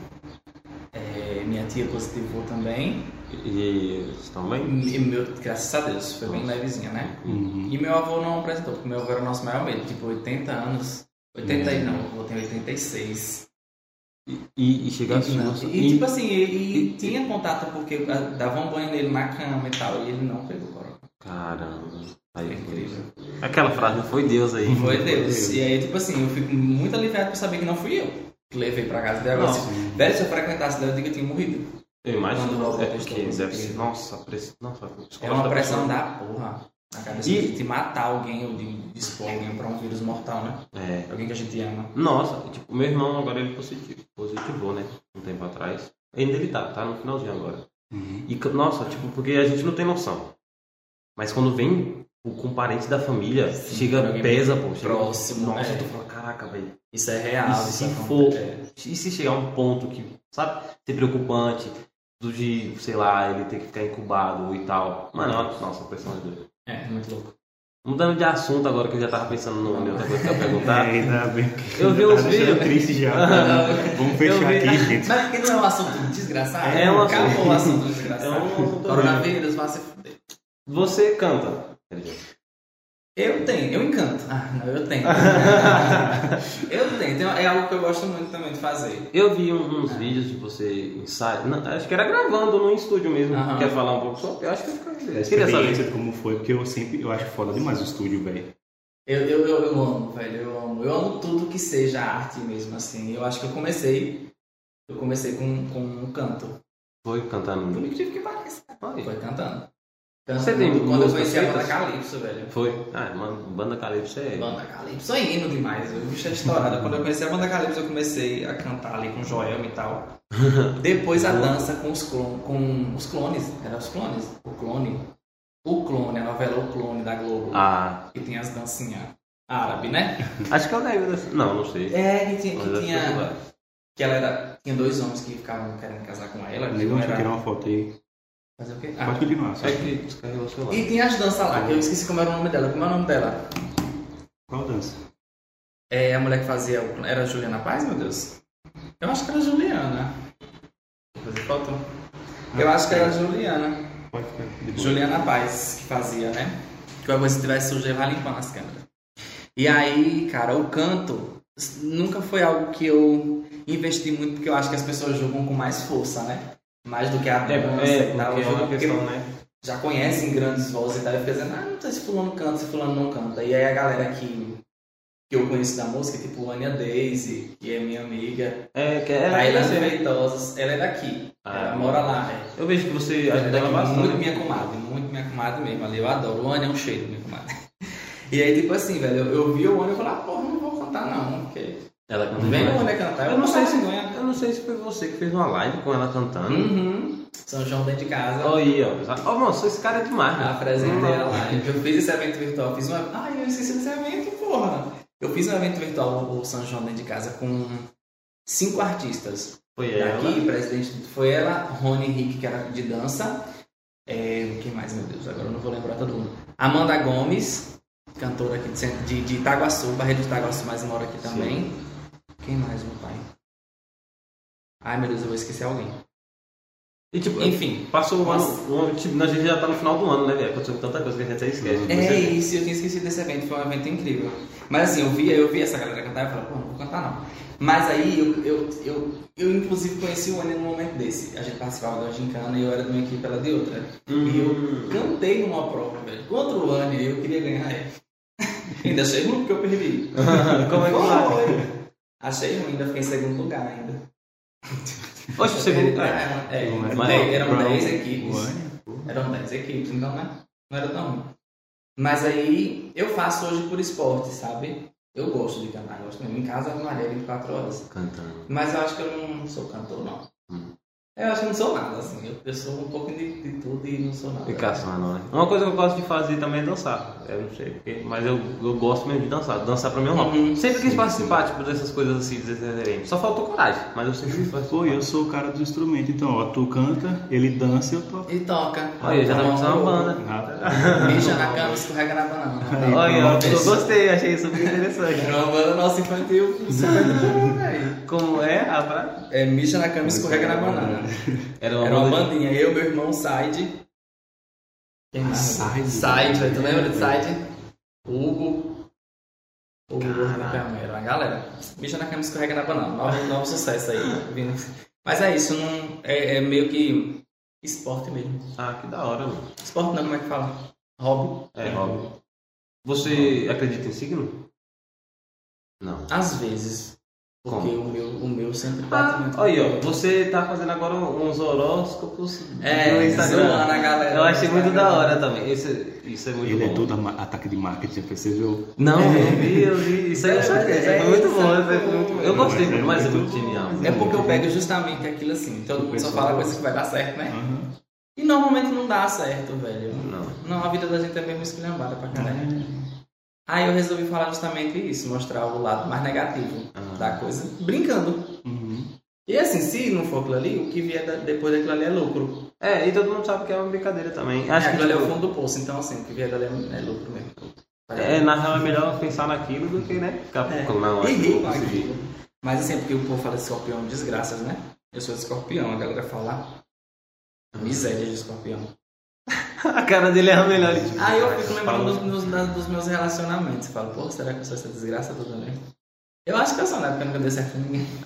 É, minha tia positivou também. E eles estão bem? E meu, graças a Deus, foi bem levezinha, né? Uhum. E meu avô não apresentou, porque meu avô era o nosso maior medo, tipo 80 anos. 80 e não, vou ter 86. E, e chegasse. E, nossa, e, tipo assim, e, e tinha contato porque ah, dava um banho nele na cama e tal, e ele não pegou corona. Caramba. Foi Aí, incrível. Aquela frase, foi Deus aí. Foi Deus. E aí, tipo assim, eu fico muito aliviado por saber que não fui eu que levei pra casa dela. Assim, Velho, se eu frequentasse dela, eu digo que eu tinha morrido. Eu imagino. É porque deve ser. Nossa, press... nossa, É uma pressão da porra na cabeça E- de matar alguém ou de expor alguém pra um vírus mortal, né? É. Alguém que a gente ama. Nossa, tipo, meu irmão agora ele positivo, positivou, né? Um tempo atrás. Ainda ele tá, tá no finalzinho agora. Uhum. E, nossa, tipo, porque a gente não tem noção. Mas quando vem o- com parente da família, Sim, chega, pesa, pô. Chega, próximo, Nossa, é. tô falando, caraca, velho. Isso é real. E se acontece. for- É. E se chegar um ponto que, sabe, ser preocupante, de, sei lá, ele ter que ficar incubado e tal. Mano, nossa, a pressão é doida. É, muito louco. Mudando de assunto agora, que eu já tava pensando no, em outra coisa que eu ia perguntar. É, ainda bem que Eu vi tá uns deixando vídeos. triste já. Vamos fechar vi. aqui, gente. Mas porque não é um assunto desgraçado? É um Acabou assunto- o assunto É desgraçado. um assunto Coronavírus, vai se fuder. Você canta. Eu tenho, eu encanto. Ah, não, eu tenho. eu tenho, é algo que eu gosto muito também de fazer. Eu vi um- uns vídeos de você ensaio. não, acho que era gravando no estúdio mesmo. Quer falar um pouco sobre? Eu acho que Eu queria experiência saber. de como foi, porque eu sempre eu acho foda demais o estúdio, velho. Eu, eu, eu, eu amo, velho, eu amo. Eu amo tudo que seja arte mesmo, assim. Eu acho que eu comecei, eu comecei com, com um canto. Foi Por cantando. incrível que pareça. Foi. Foi cantando. Você tem quando, eu conheci a banda? Calypso, velho. Foi. Ah, mano, banda Calypso é. Banda Calypso é hino demais, o bicho é estourado. Quando eu conheci a banda Calypso, eu comecei a cantar ali com o Joelma e tal. Depois a dança com os, clon, com os clones, era os clones, o clone. O clone, a novela O Clone da Globo. Ah, Que tinha as dancinhas árabe, né? acho que eu lembro dessa. Não, não sei. É, que tinha, que, que tinha, que ela era. Tinha dois homens que ficavam querendo casar com ela. que eu era- tirar uma foto aí. Fazer o quê? Pode Ah. continuar, só. É que descarregou o celular. E tinha as danças lá, que eu esqueci como era o nome dela. Como é o nome dela? Qual dança? É a mulher que fazia. o- Era a Juliana Paz, meu Deus? Eu acho que era a Juliana. Vou fazer foto. Eu acho que era a Juliana. Pode ficar. de boa. Juliana Paz que fazia, né? Que alguma coisa se tivesse sujo, vai limpando as câmeras. E aí, cara, o canto nunca foi algo que eu investi muito, porque eu acho que as pessoas julgam com mais força, né? Mais do que a dança É, é e tal. é uma questão, né? já conhecem grandes vozes e tal, e fica dizendo, ah, não sei se fulano canta, se fulano não canta. E aí a galera que que eu conheço da música, tipo Ania Daisy, que é minha amiga. É, que ela Tailândia você, né? Feitosa, ela é daqui. Ah. ela mora lá, é. Eu vejo que você é ajuda ela bastante. muito minha comadre, muito minha comadre mesmo. Ali eu adoro. O Ania é um cheiro, minha comadre. E aí, tipo assim, velho, eu, eu vi o Ania e falei, ah, porra, não vou cantar não, porque Ela canta vem o demais. Ania cantar. Eu não sei se eu não sei se foi você que fez uma live com ela cantando. Uhum. São João dentro de casa. Olha aí, ó. Ó, moço, esse cara é demais, né? Apresentei ela lá. Eu fiz esse evento virtual, fiz uma. Ai, eu esqueci desse evento, porra. Eu fiz um evento virtual, o São João dentro de casa, com cinco artistas. Foi ela. Daqui, presidente, foi ela, Rony Henrique, que era de dança. É, quem mais, meu Deus? Agora eu não vou lembrar todo mundo. Amanda Gomes, cantora aqui de, de, de Itaguaçu, Barreto de Itaguaçu, mas mora aqui também. Quem mais, meu pai? Ai, meu Deus, eu vou esquecer alguém. E tipo, Enfim. passou o ano, Nossa. o ano, tipo, a gente já tá no final do ano, né, velho? Aconteceu tanta coisa que a gente até esquece. É Você- isso, eu tinha esquecido desse evento, foi um evento incrível. Mas assim, eu vi, eu vi essa galera cantar e falei, pô, não vou cantar não. Mas aí eu, eu, eu, eu inclusive conheci o Ania num momento desse. A gente participava da gincana e eu era de uma equipe, ela de outra. E eu Hum. cantei numa prova, velho, contra o e eu queria ganhar ele. ainda achei ruim porque eu perdi. Como é que? Foi. Achei ruim, ainda fiquei em segundo lugar ainda. Oxe, o segundo. É, É. é, Mas- eram Brown, 10 equipes. Eram 10 equipes, então né? não era tão ruim. Mas aí eu faço hoje por esporte, sabe? Eu gosto de cantar, gosto mesmo. Em casa eu Maria 24 horas. Cantando. Mas eu acho que eu não sou cantor, não. Hum. Eu acho que não sou nada, assim. Eu, eu sou um pouco de, de tudo e não sou nada. Ficação, não é? Uma coisa que eu gosto de fazer também é dançar. Eu não sei porque, mas eu, eu gosto mesmo de dançar. Dançar pra mim é um hobby. Uhum. Sempre quis participar, tipo, dessas coisas assim, diferentes. Só faltou coragem, mas eu sempre quis participar. Pô, eu sou o cara do instrumento, então, ó, tu canta, ele dança e eu toco. E toca. Olha, já tá Toma começando uma um- banda. Mija na cama, escorrega na banana. Olha, eu, eu gostei, achei super interessante. Era uma banda nossa infantil. Como é a frase? É, mija na cama, escorrega na banana. Era Era uma banda de- bandinha, eu, meu irmão, Side. Quem mais? Side. Side, tu lembra de Side? Hugo. Hugo. Era uma galera. Bicha na cama escorrega na banana. Novo, novo sucesso aí. vindo. Mas é isso, não, é, é meio que esporte mesmo. Ah, que da hora, mano. Esporte não, como é que fala? Hobby. É, hobby. Você acredita em signo? Não. Às vezes. Porque Como? o meu, o meu sempre bate Ah, muito. olha, ó, você tá fazendo agora uns horóscopos no É, Instagram. zoando a galera. Eu achei no muito da hora também. Isso, isso é muito Ele bom. é todo ataque de marketing, você viu? Não, eu vi, eu vi. Isso É, bom. isso foi é muito- bom. Eu gostei Mas é muito, mas é muito genial. É porque eu pego justamente aquilo assim. Todo mundo só fala coisas que vai dar certo, né? Aham. E normalmente não dá certo, velho. Não. Não, a vida da gente é mesmo esculhambada pra caralho. Aí eu resolvi falar justamente isso, mostrar o lado mais negativo Ah. da coisa, brincando. Uhum. E assim, se não for aquilo ali, o que vier da- depois daquilo ali é lucro. É, e todo mundo sabe que é uma brincadeira também. Acho é, que aquilo ali é o tipo, fundo do poço, então assim, o que vier dali é, é lucro mesmo. é, na real é melhor pensar naquilo do que, né? Ficar É. não, acho que vou conseguir. Mas assim, é porque o povo fala de escorpião desgraças, né? Eu sou de escorpião, a galera fala miséria de escorpião. A cara dele é a melhor. tipo, Aí eu fico lembrando dos, meus- da- dos meus relacionamentos. Eu falo, pô, será que eu sou essa desgraça toda mesmo? Eu acho que eu sou, né? Porque nunca deu certo com ninguém.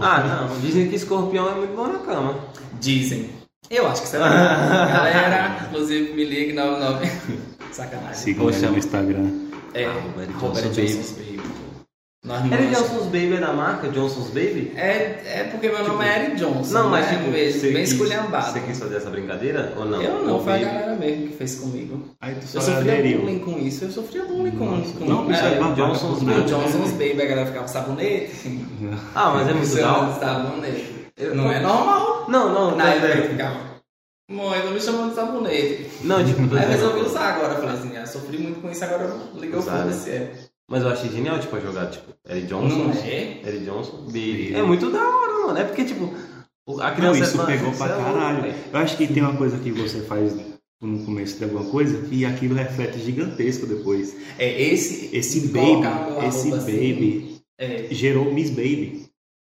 Ah, não. Dizem que escorpião é muito bom na cama. Dizem. Eu acho que você vai. Galera, inclusive, me ligue 99. Sacanagem. Ele no Instagram. É, Arroba Eric Robert Johnson Johnson's Baby. Eric. Johnson's Baby é da marca Johnson's Baby? É, é porque meu nome é Eric Johnson. Não, mas né? tipo, Mesmo, bem quis- esculhambado. Você quis fazer essa brincadeira ou não? Eu não, foi a Baby? galera mesmo que fez comigo. Aí tu Eu só sofria aderiu. bullying com isso, eu sofria bullying com, com não, isso é, é babaca Johnson's nada. Johnson's Baby, a galera ficava sabonete. Ah, mas é muito Isso legal. sabonete. Eu- Não é normal. Não, não, Na não, época eu ficava. Mãe, não me chamando de sabonete. não, tipo, Aí eu resolvi usar agora. Eu falei assim, ah, sofri muito com isso, agora eu liguei o foda-se. É. Mas eu achei genial, tipo, jogar, tipo, Eric Johnson. Não é? Eric Johnson, Baby. É muito da hora, mano. É porque, tipo, o- a Não, criança... isso mano, pegou pra é caralho. Eu acho que tem uma coisa que você faz no começo de alguma coisa e aquilo reflete gigantesco depois. É esse. Esse baby, esse assim, baby É. gerou Miss Baby.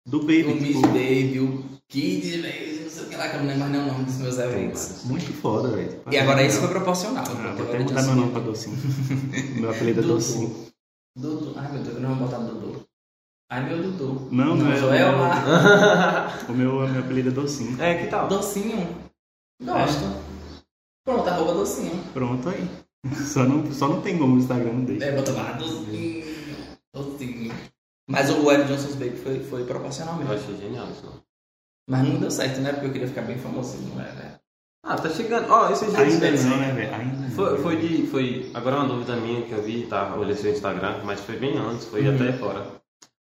Do baby, O Miss tipo, Baby, o Kid Baby, não sei o que lá, que eu não lembro mais nem o nome dos meus eventos. muito foda, velho. E agora isso foi proporcional. Ah, vou até mudar meu nome assim, pra Docinho. meu apelido é. Docinho. Dudu. Ai meu Deus, eu não vou botar Dudu. Ai meu Dudu. Não, não é. Joel lá. meu- O meu, meu apelido é Docinho. É, que tal? Docinho. Gosto. Pronto, arroba docinho. Pronto aí. Só não, só não tem como o Instagram não deixa. É, bota lá, docinho. Todinho. Mas o Eric Johnson's Baby foi, foi proporcional Eu mesmo. achei genial isso. não. Mas não deu certo, né? Porque eu queria ficar bem famosinho, não é, né? Ah, tá chegando. Ó, esses dias Ainda não, né, velho? Ainda não. Foi, foi de. Foi. Agora é uma dúvida minha que eu vi, tá? Olhei seu Instagram, mas foi bem antes, foi Uhum. até fora.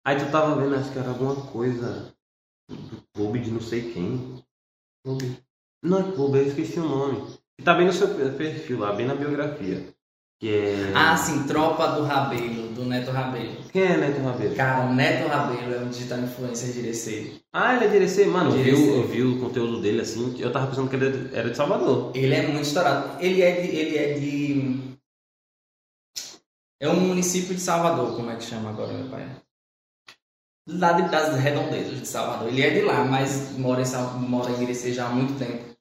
Aí tu tava vendo, acho que era alguma coisa do clube de não sei quem. Clube. Não é clube, eu esqueci o nome. Que tá bem no seu perfil lá, bem na biografia. É. Ah, sim, Tropa do Rabelo, do Neto Rabelo. Quem é Neto Rabelo? Cara, o Neto Rabelo é um digital influencer de Irecê. Ah, ele é de Irecê. Mano, eu vi, eu vi o conteúdo dele assim, eu tava pensando que ele era de Salvador. Ele é muito estourado. Ele é de. Ele é de. É um município de Salvador, como é que chama agora, meu pai? Lá de- das redondezas de Salvador. Ele é de lá, mas mora em, mora em Irecê já há muito tempo.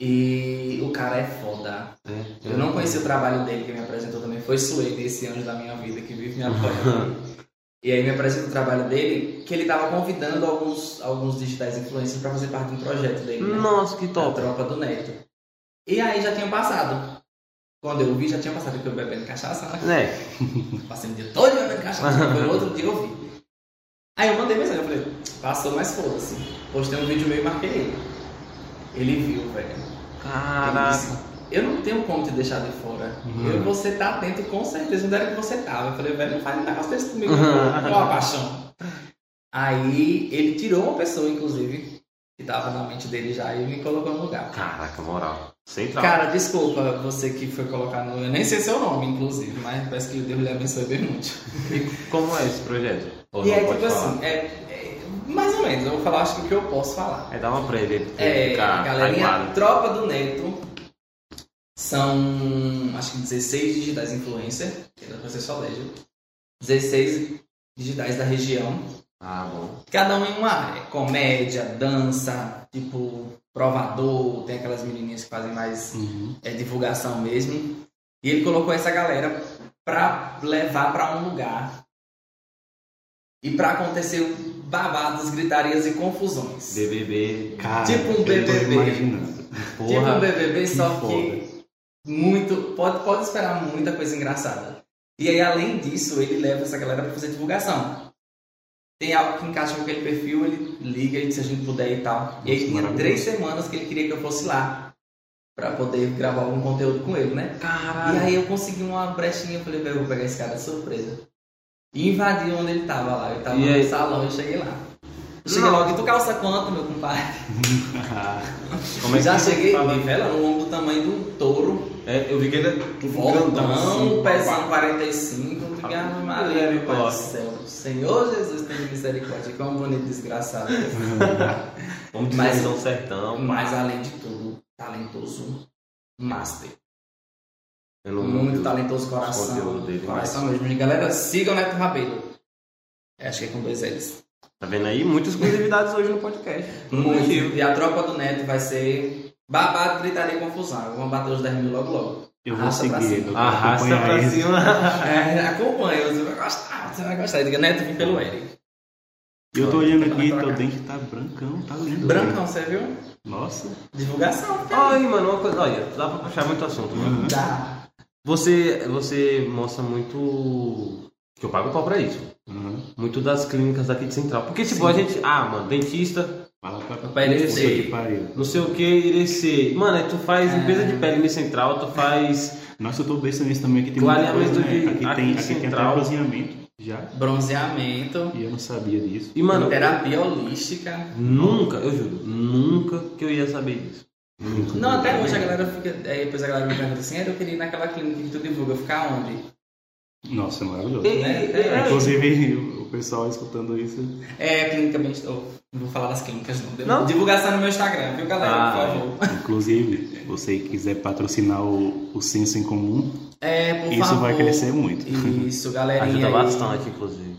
E o cara é foda. É, Eu não conheci o trabalho dele, que me apresentou também. Foi Suede, esse anjo da minha vida, que vive me apoiando. e aí me apresentou o trabalho dele, que ele tava convidando alguns, alguns digitais influencers para fazer parte de um projeto dele, né? Nossa, que A top. tropa do Neto. E aí já tinha passado. Quando eu vi, já tinha passado, porque eu bebendo cachaça, né? É. Passei o dia todo bebendo cachaça. Foi outro dia eu vi. Aí eu mandei mensagem, eu falei, passou, mas foda-se. Postei um vídeo meu e marquei ele. Ele viu, velho. Caraca. eu não tenho como te deixar de fora. Uhum. Eu, você tá atento com certeza. Onde era que você tava? Eu falei, velho, não faz um negócio desse comigo, Uhum. não. Qual a paixão? Aí ele tirou uma pessoa, inclusive, que tava na mente dele já e me colocou no lugar. Caraca, moral. Central. Cara, desculpa você que foi colocar no. Eu nem sei seu nome, inclusive, mas parece que Deus lhe abençoe bem muito. E como é esse projeto? Ou e não é tipo falar? assim, é, é, mais ou menos, eu vou falar acho que o que eu posso falar. É dar uma pra ele É, ficar galerinha, hypado. Tropa do Neto são acho que 16 digitais influencer, que dá pra ser só 10, viu? 16 digitais da região, Ah, bom. cada um em uma área, comédia, dança, tipo provador, tem aquelas menininhas que fazem mais Uhum. é, divulgação mesmo. E ele colocou essa galera pra levar pra um lugar e pra acontecer babados, gritarias e confusões. BBB. Cara, Tipo um BBB. imaginando. Tipo Porra. um BBB, só que que muito. Pode, pode esperar muita coisa engraçada. E aí, além disso, ele leva essa galera pra fazer divulgação. Tem algo que encaixa com aquele perfil, ele liga e se a gente puder e tal. E aí tinha três semanas que ele queria que eu fosse lá. Pra poder gravar algum conteúdo com ele, né? Caralho. E aí eu consegui uma brechinha, falei, eu vou pegar esse cara de surpresa. E invadi onde ele tava lá. Eu tava E aí? no salão e cheguei lá. Eu cheguei Não. logo, e tu calça quanto, meu compadre? Como é que Já você cheguei, fala? vi vela, um ombro do tamanho do touro. É, eu vi que ele é Voltão, assim, pesando 45, eu digo, ah, Maria, meu pai do céu. Senhor Jesus tem misericórdia, que é um bonito desgraçado. Vamos dizer Mas- que são sertão. Mas além de tudo, talentoso, master. Vi Muito talentoso os coração. dele, coração mesmo. E galera, sigam o Neto Rabelo. Acho que é com dois L's. Tá vendo aí? Muitas exclusividades hoje no podcast. Muito. E a tropa do Neto vai ser babado, gritaria e confusão. Vamos bater os 10 mil logo logo. Eu vou Arrasta pra seguir. quero Arrasta pra ele. cima. É, acompanha, você vai gostar, você vai gostar. Diga, Neto, vim pelo Eric. Eu tô olhando aqui, Pra teu dente tá brancão, tá lindo. Brancão, você viu? Nossa. Divulgação. Ai, mano, uma coisa. Olha, dá pra puxar muito assunto, mano. Uhum. Dá. Você, você mostra muito. Que eu pago pau pra isso. Uhum. Muito das clínicas daqui de Central. Porque, tipo, Sim. a gente. Ah, mano, dentista, Fala pra Pra que não sei o que, Irecê. Mano, aí tu faz É. limpeza de pele no Central, tu faz. Nossa, eu tô pensando nisso também. Aqui tem muita Clareamento coisa, né? de- Aqui, aqui tem, aqui tem até central. bronzeamento já. Bronzeamento. E eu não sabia disso. E, mano, terapia holística. nunca, eu juro, nunca que eu ia saber disso. Não, até hoje a galera fica. Aí depois a galera me pergunta assim, "Ah, eu queria ir naquela clínica que tu divulga, ficar onde? Nossa, é maravilhoso. E- né? e- É. e- Inclusive, o pessoal escutando isso. É a clínica bem. Não vou falar das clínicas, não. Não? Divulgação no meu Instagram, viu, galera? Ah, por favor. Inclusive, se você quiser patrocinar o, o Senso em Comum, É, por isso favor. vai crescer muito. Isso, galerinha. Ajuda aí. bastante, inclusive.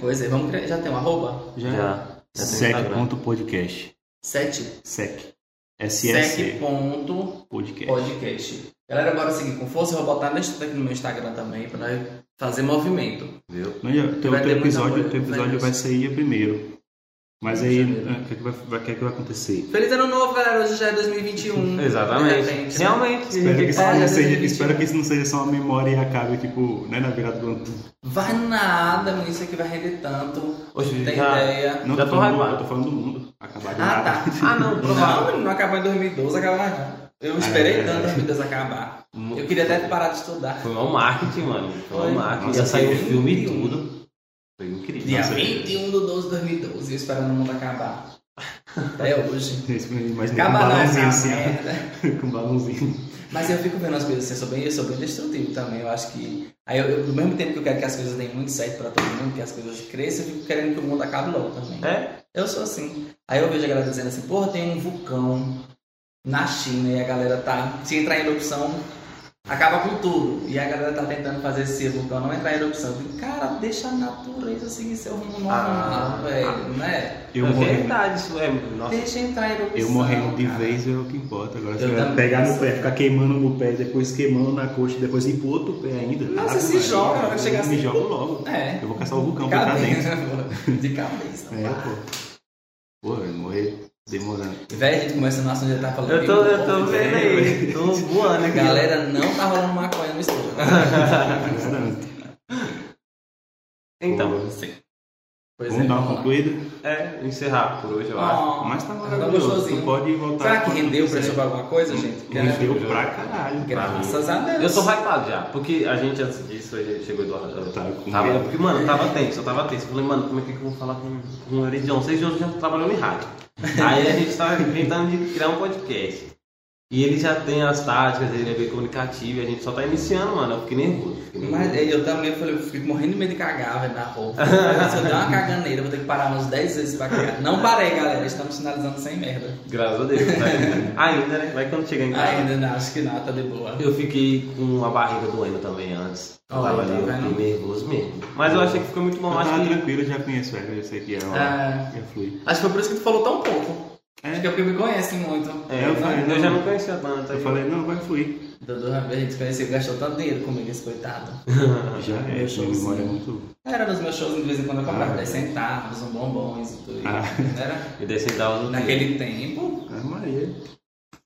Pois é, vamos criar. Já tem um arroba? Já. Já. Já. Sec.podcast. Sete. Sec. Sec ponto Podcast. podcast. Galera, bora seguir com força. Eu vou botar nesse aqui no meu Instagram também, nós fazer movimento. Viu? Teu, teu episódio, teu episódio vai sair primeiro. Mas aí, Janeiro. o que, é que vai, que é que vai acontecer? Feliz ano novo, galera. Hoje já é 2021. De Exatamente. repente, né? Realmente. Espero que, isso É, não já seja, 2021. espero que isso não seja só uma memória e acabe, tipo, né, na virada do ano. Vai nada, menino. Isso aqui vai render tanto. Hoje Tem já- ideia. Não, Já tô tô falando, eu tô falando do mundo. Acabar de Ah, nada. tá. Ah, não, provável. Não, não acabou em 2012, acaba mais não. Eu esperei É, tanto é. 2012 acabar. Eu queria até parar de estudar. Foi mal marketing, mano. Foi Foi. marketing. Nossa, Já saiu o filme e tudo. Foi incrível. Dia Nossa, 21 de 12 de 2012, eu esperando o mundo acabar. Até hoje. Mas com um não balãozinho assim, merda. com um balãozinho. Mas eu fico vendo as coisas assim, eu sou bem, eu sou bem destrutivo também. Eu acho que. Aí eu, eu, ao mesmo tempo que eu quero que as coisas deem muito certo pra todo mundo, que as coisas cresçam, eu fico querendo que o mundo acabe logo também. É? Eu sou assim. Aí eu vejo a galera dizendo assim, porra, tem um vulcão na China e a galera tá. Se entrar em erupção, acaba com tudo. E a galera tá tentando fazer esse vulcão não entrar em erupção. Eu cara, deixa a natureza seguir seu rumo normal, Ah, velho, né? Eu é morrendo, verdade, isso é. Nossa. Deixa entrar em erupção. eu morrendo de cara. vez é o que importa. Agora, Eu eu também. pegar no pé, ficar queimando no pé, depois queimando na coxa, depois ir pro outro pé ainda. Nossa, Ave se joga, eu chegar Me assim, jogo logo. É. Eu vou caçar o vulcão pra dentro. De cabeça. É, pô. Pô, eu morrer demorando. Velho, a gente começa no assunto já tá falando. Eu tô, eu tô vendo aí. Tô voando aqui. Galera, não tá rolando maconha no estúdio. Então, Sim. Pois Vamos é, dar uma concluída? é, encerrar por hoje, eu acho. Mas tá tá maravilhoso. Tu pode voltar. Será que rendeu pra sobre alguma coisa, gente? Porque, né, Rendeu pra caralho. Graças a Deus. Eu tô hypado já, porque a gente antes disso, a gente chegou do eu Tá com tava, medo. Porque, mano, eu tava tenso, eu tava tenso. Eu falei, mano, como é que eu vou falar com, com o Eridion? Vocês já trabalhando em rádio. Aí a gente tava inventando de criar um podcast. E ele já tem as táticas, ele é bem comunicativo, e a gente só tá iniciando, mano. Eu fiquei nervoso. Fiquei nervoso. Mas eu também falei, eu fico morrendo de medo de cagar, velho, na roupa. Se eu der uma caganeira, eu vou ter que parar umas 10 vezes pra cagar. Não parei, galera. Estamos finalizando sem merda. Graças a Deus. Tá ainda, né? Vai quando chegar em casa. Ainda não, acho que não, tá de boa. Eu fiquei com a barriga doendo também antes. Eu Olha, tava tá ali, eu fiquei nervoso mesmo. Mas eu achei que ficou muito bom. Eu Acho tava que tranquilo, eu já conheço ela, eu sei que é Ah. ia fluir. Acho que foi por isso que tu falou tão pouco. É. Acho que é porque me conhecem muito. É, Eu eu, falei, eu não. já não conhecia tanto. Eu aí falei, não, vai fluir. Dudu, a gente conheceu, gastou tanto dinheiro comigo, esse coitado. Já é, showzinho. memória é muito. Era nos meus shows, de vez em quando eu comprava Ah. 10 centavos, um bombons e tudo. Ah. Era E descer da no naquele tempo. Ah, Maria.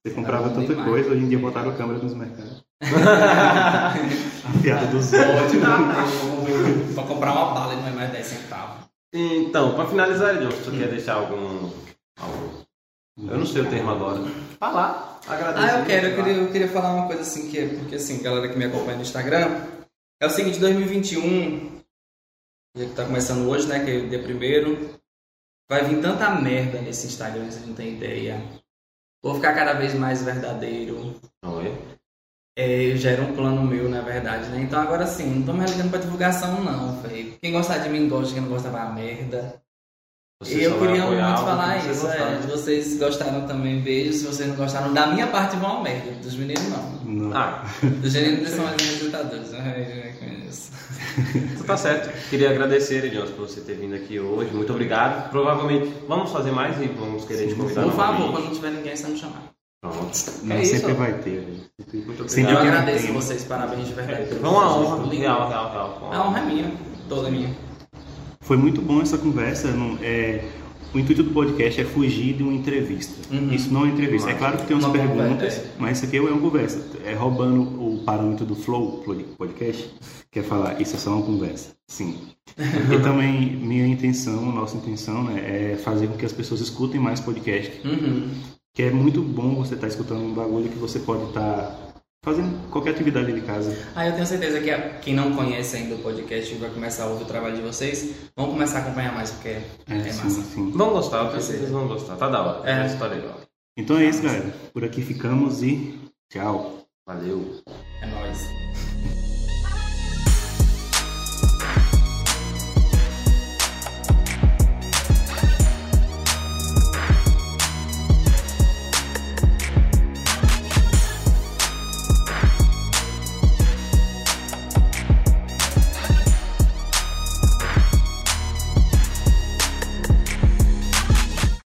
Você comprava tanta demais. coisa, hoje em dia botaram câmera nos mercados. A piada dos outros. pra comprar uma bala não é mais 10 centavos. Então, pra finalizar, John, se tu quer deixar algum, algum- Eu não sei o termo agora. Falar. Agradecer. Ah, eu quero, eu queria, eu queria falar uma coisa assim, que é porque assim, galera que me acompanha no Instagram, é o seguinte, 2021, dia que tá começando hoje, né, que é o dia primeiro, vai vir tanta merda nesse Instagram, vocês não têm ideia. Vou ficar cada vez mais verdadeiro. É? É, já era um plano meu, na verdade, né? Então agora sim, não tô mais ligando pra divulgação não, velho. Quem gostar de mim gosta, quem não gosta vai a merda. Você eu queria muito falar que isso, é. Se vocês gostaram também, beijo. Se vocês não gostaram, da minha parte vão a merda. Dos meninos não. Não. Ah, Dos meninos eles são mais respeitadores. Ai, eu conheço. tu tá certo. Queria agradecer, Edilson, por você ter vindo aqui hoje. Muito obrigado. Provavelmente vamos fazer mais e vamos querer te convidar Por favor, novamente. quando não tiver ninguém, só me chamar. Pronto. Não, é isso. sempre vai ter. gente. Muito Sem Eu agradeço tem. vocês, parabéns de verdade. Foi uma projeto honra. Real, real, real. A honra é minha, toda minha. Foi muito bom essa conversa. não- é, o intuito do podcast é fugir de uma entrevista. Uhum. Isso não é uma entrevista. É claro que tem umas Uma perguntas, é. mas isso aqui é uma conversa. É roubando o parâmetro do Flow podcast, que é falar isso é só uma conversa. Sim. e também minha intenção, nossa intenção, né, é fazer com que as pessoas escutem mais podcast. Uhum. Que é muito bom você estar escutando um bagulho que você pode estar fazendo qualquer atividade de casa. Ah, eu tenho certeza que a- quem não conhece ainda o podcast e vai começar a ouvir o trabalho de vocês, vão começar a acompanhar mais, porque é, É, é sim, massa. sim. Vão gostar, eu tenho certeza que vão gostar. Tá da hora. É. É. História legal. Então é isso, galera. Por aqui ficamos e tchau. Valeu. É nóis.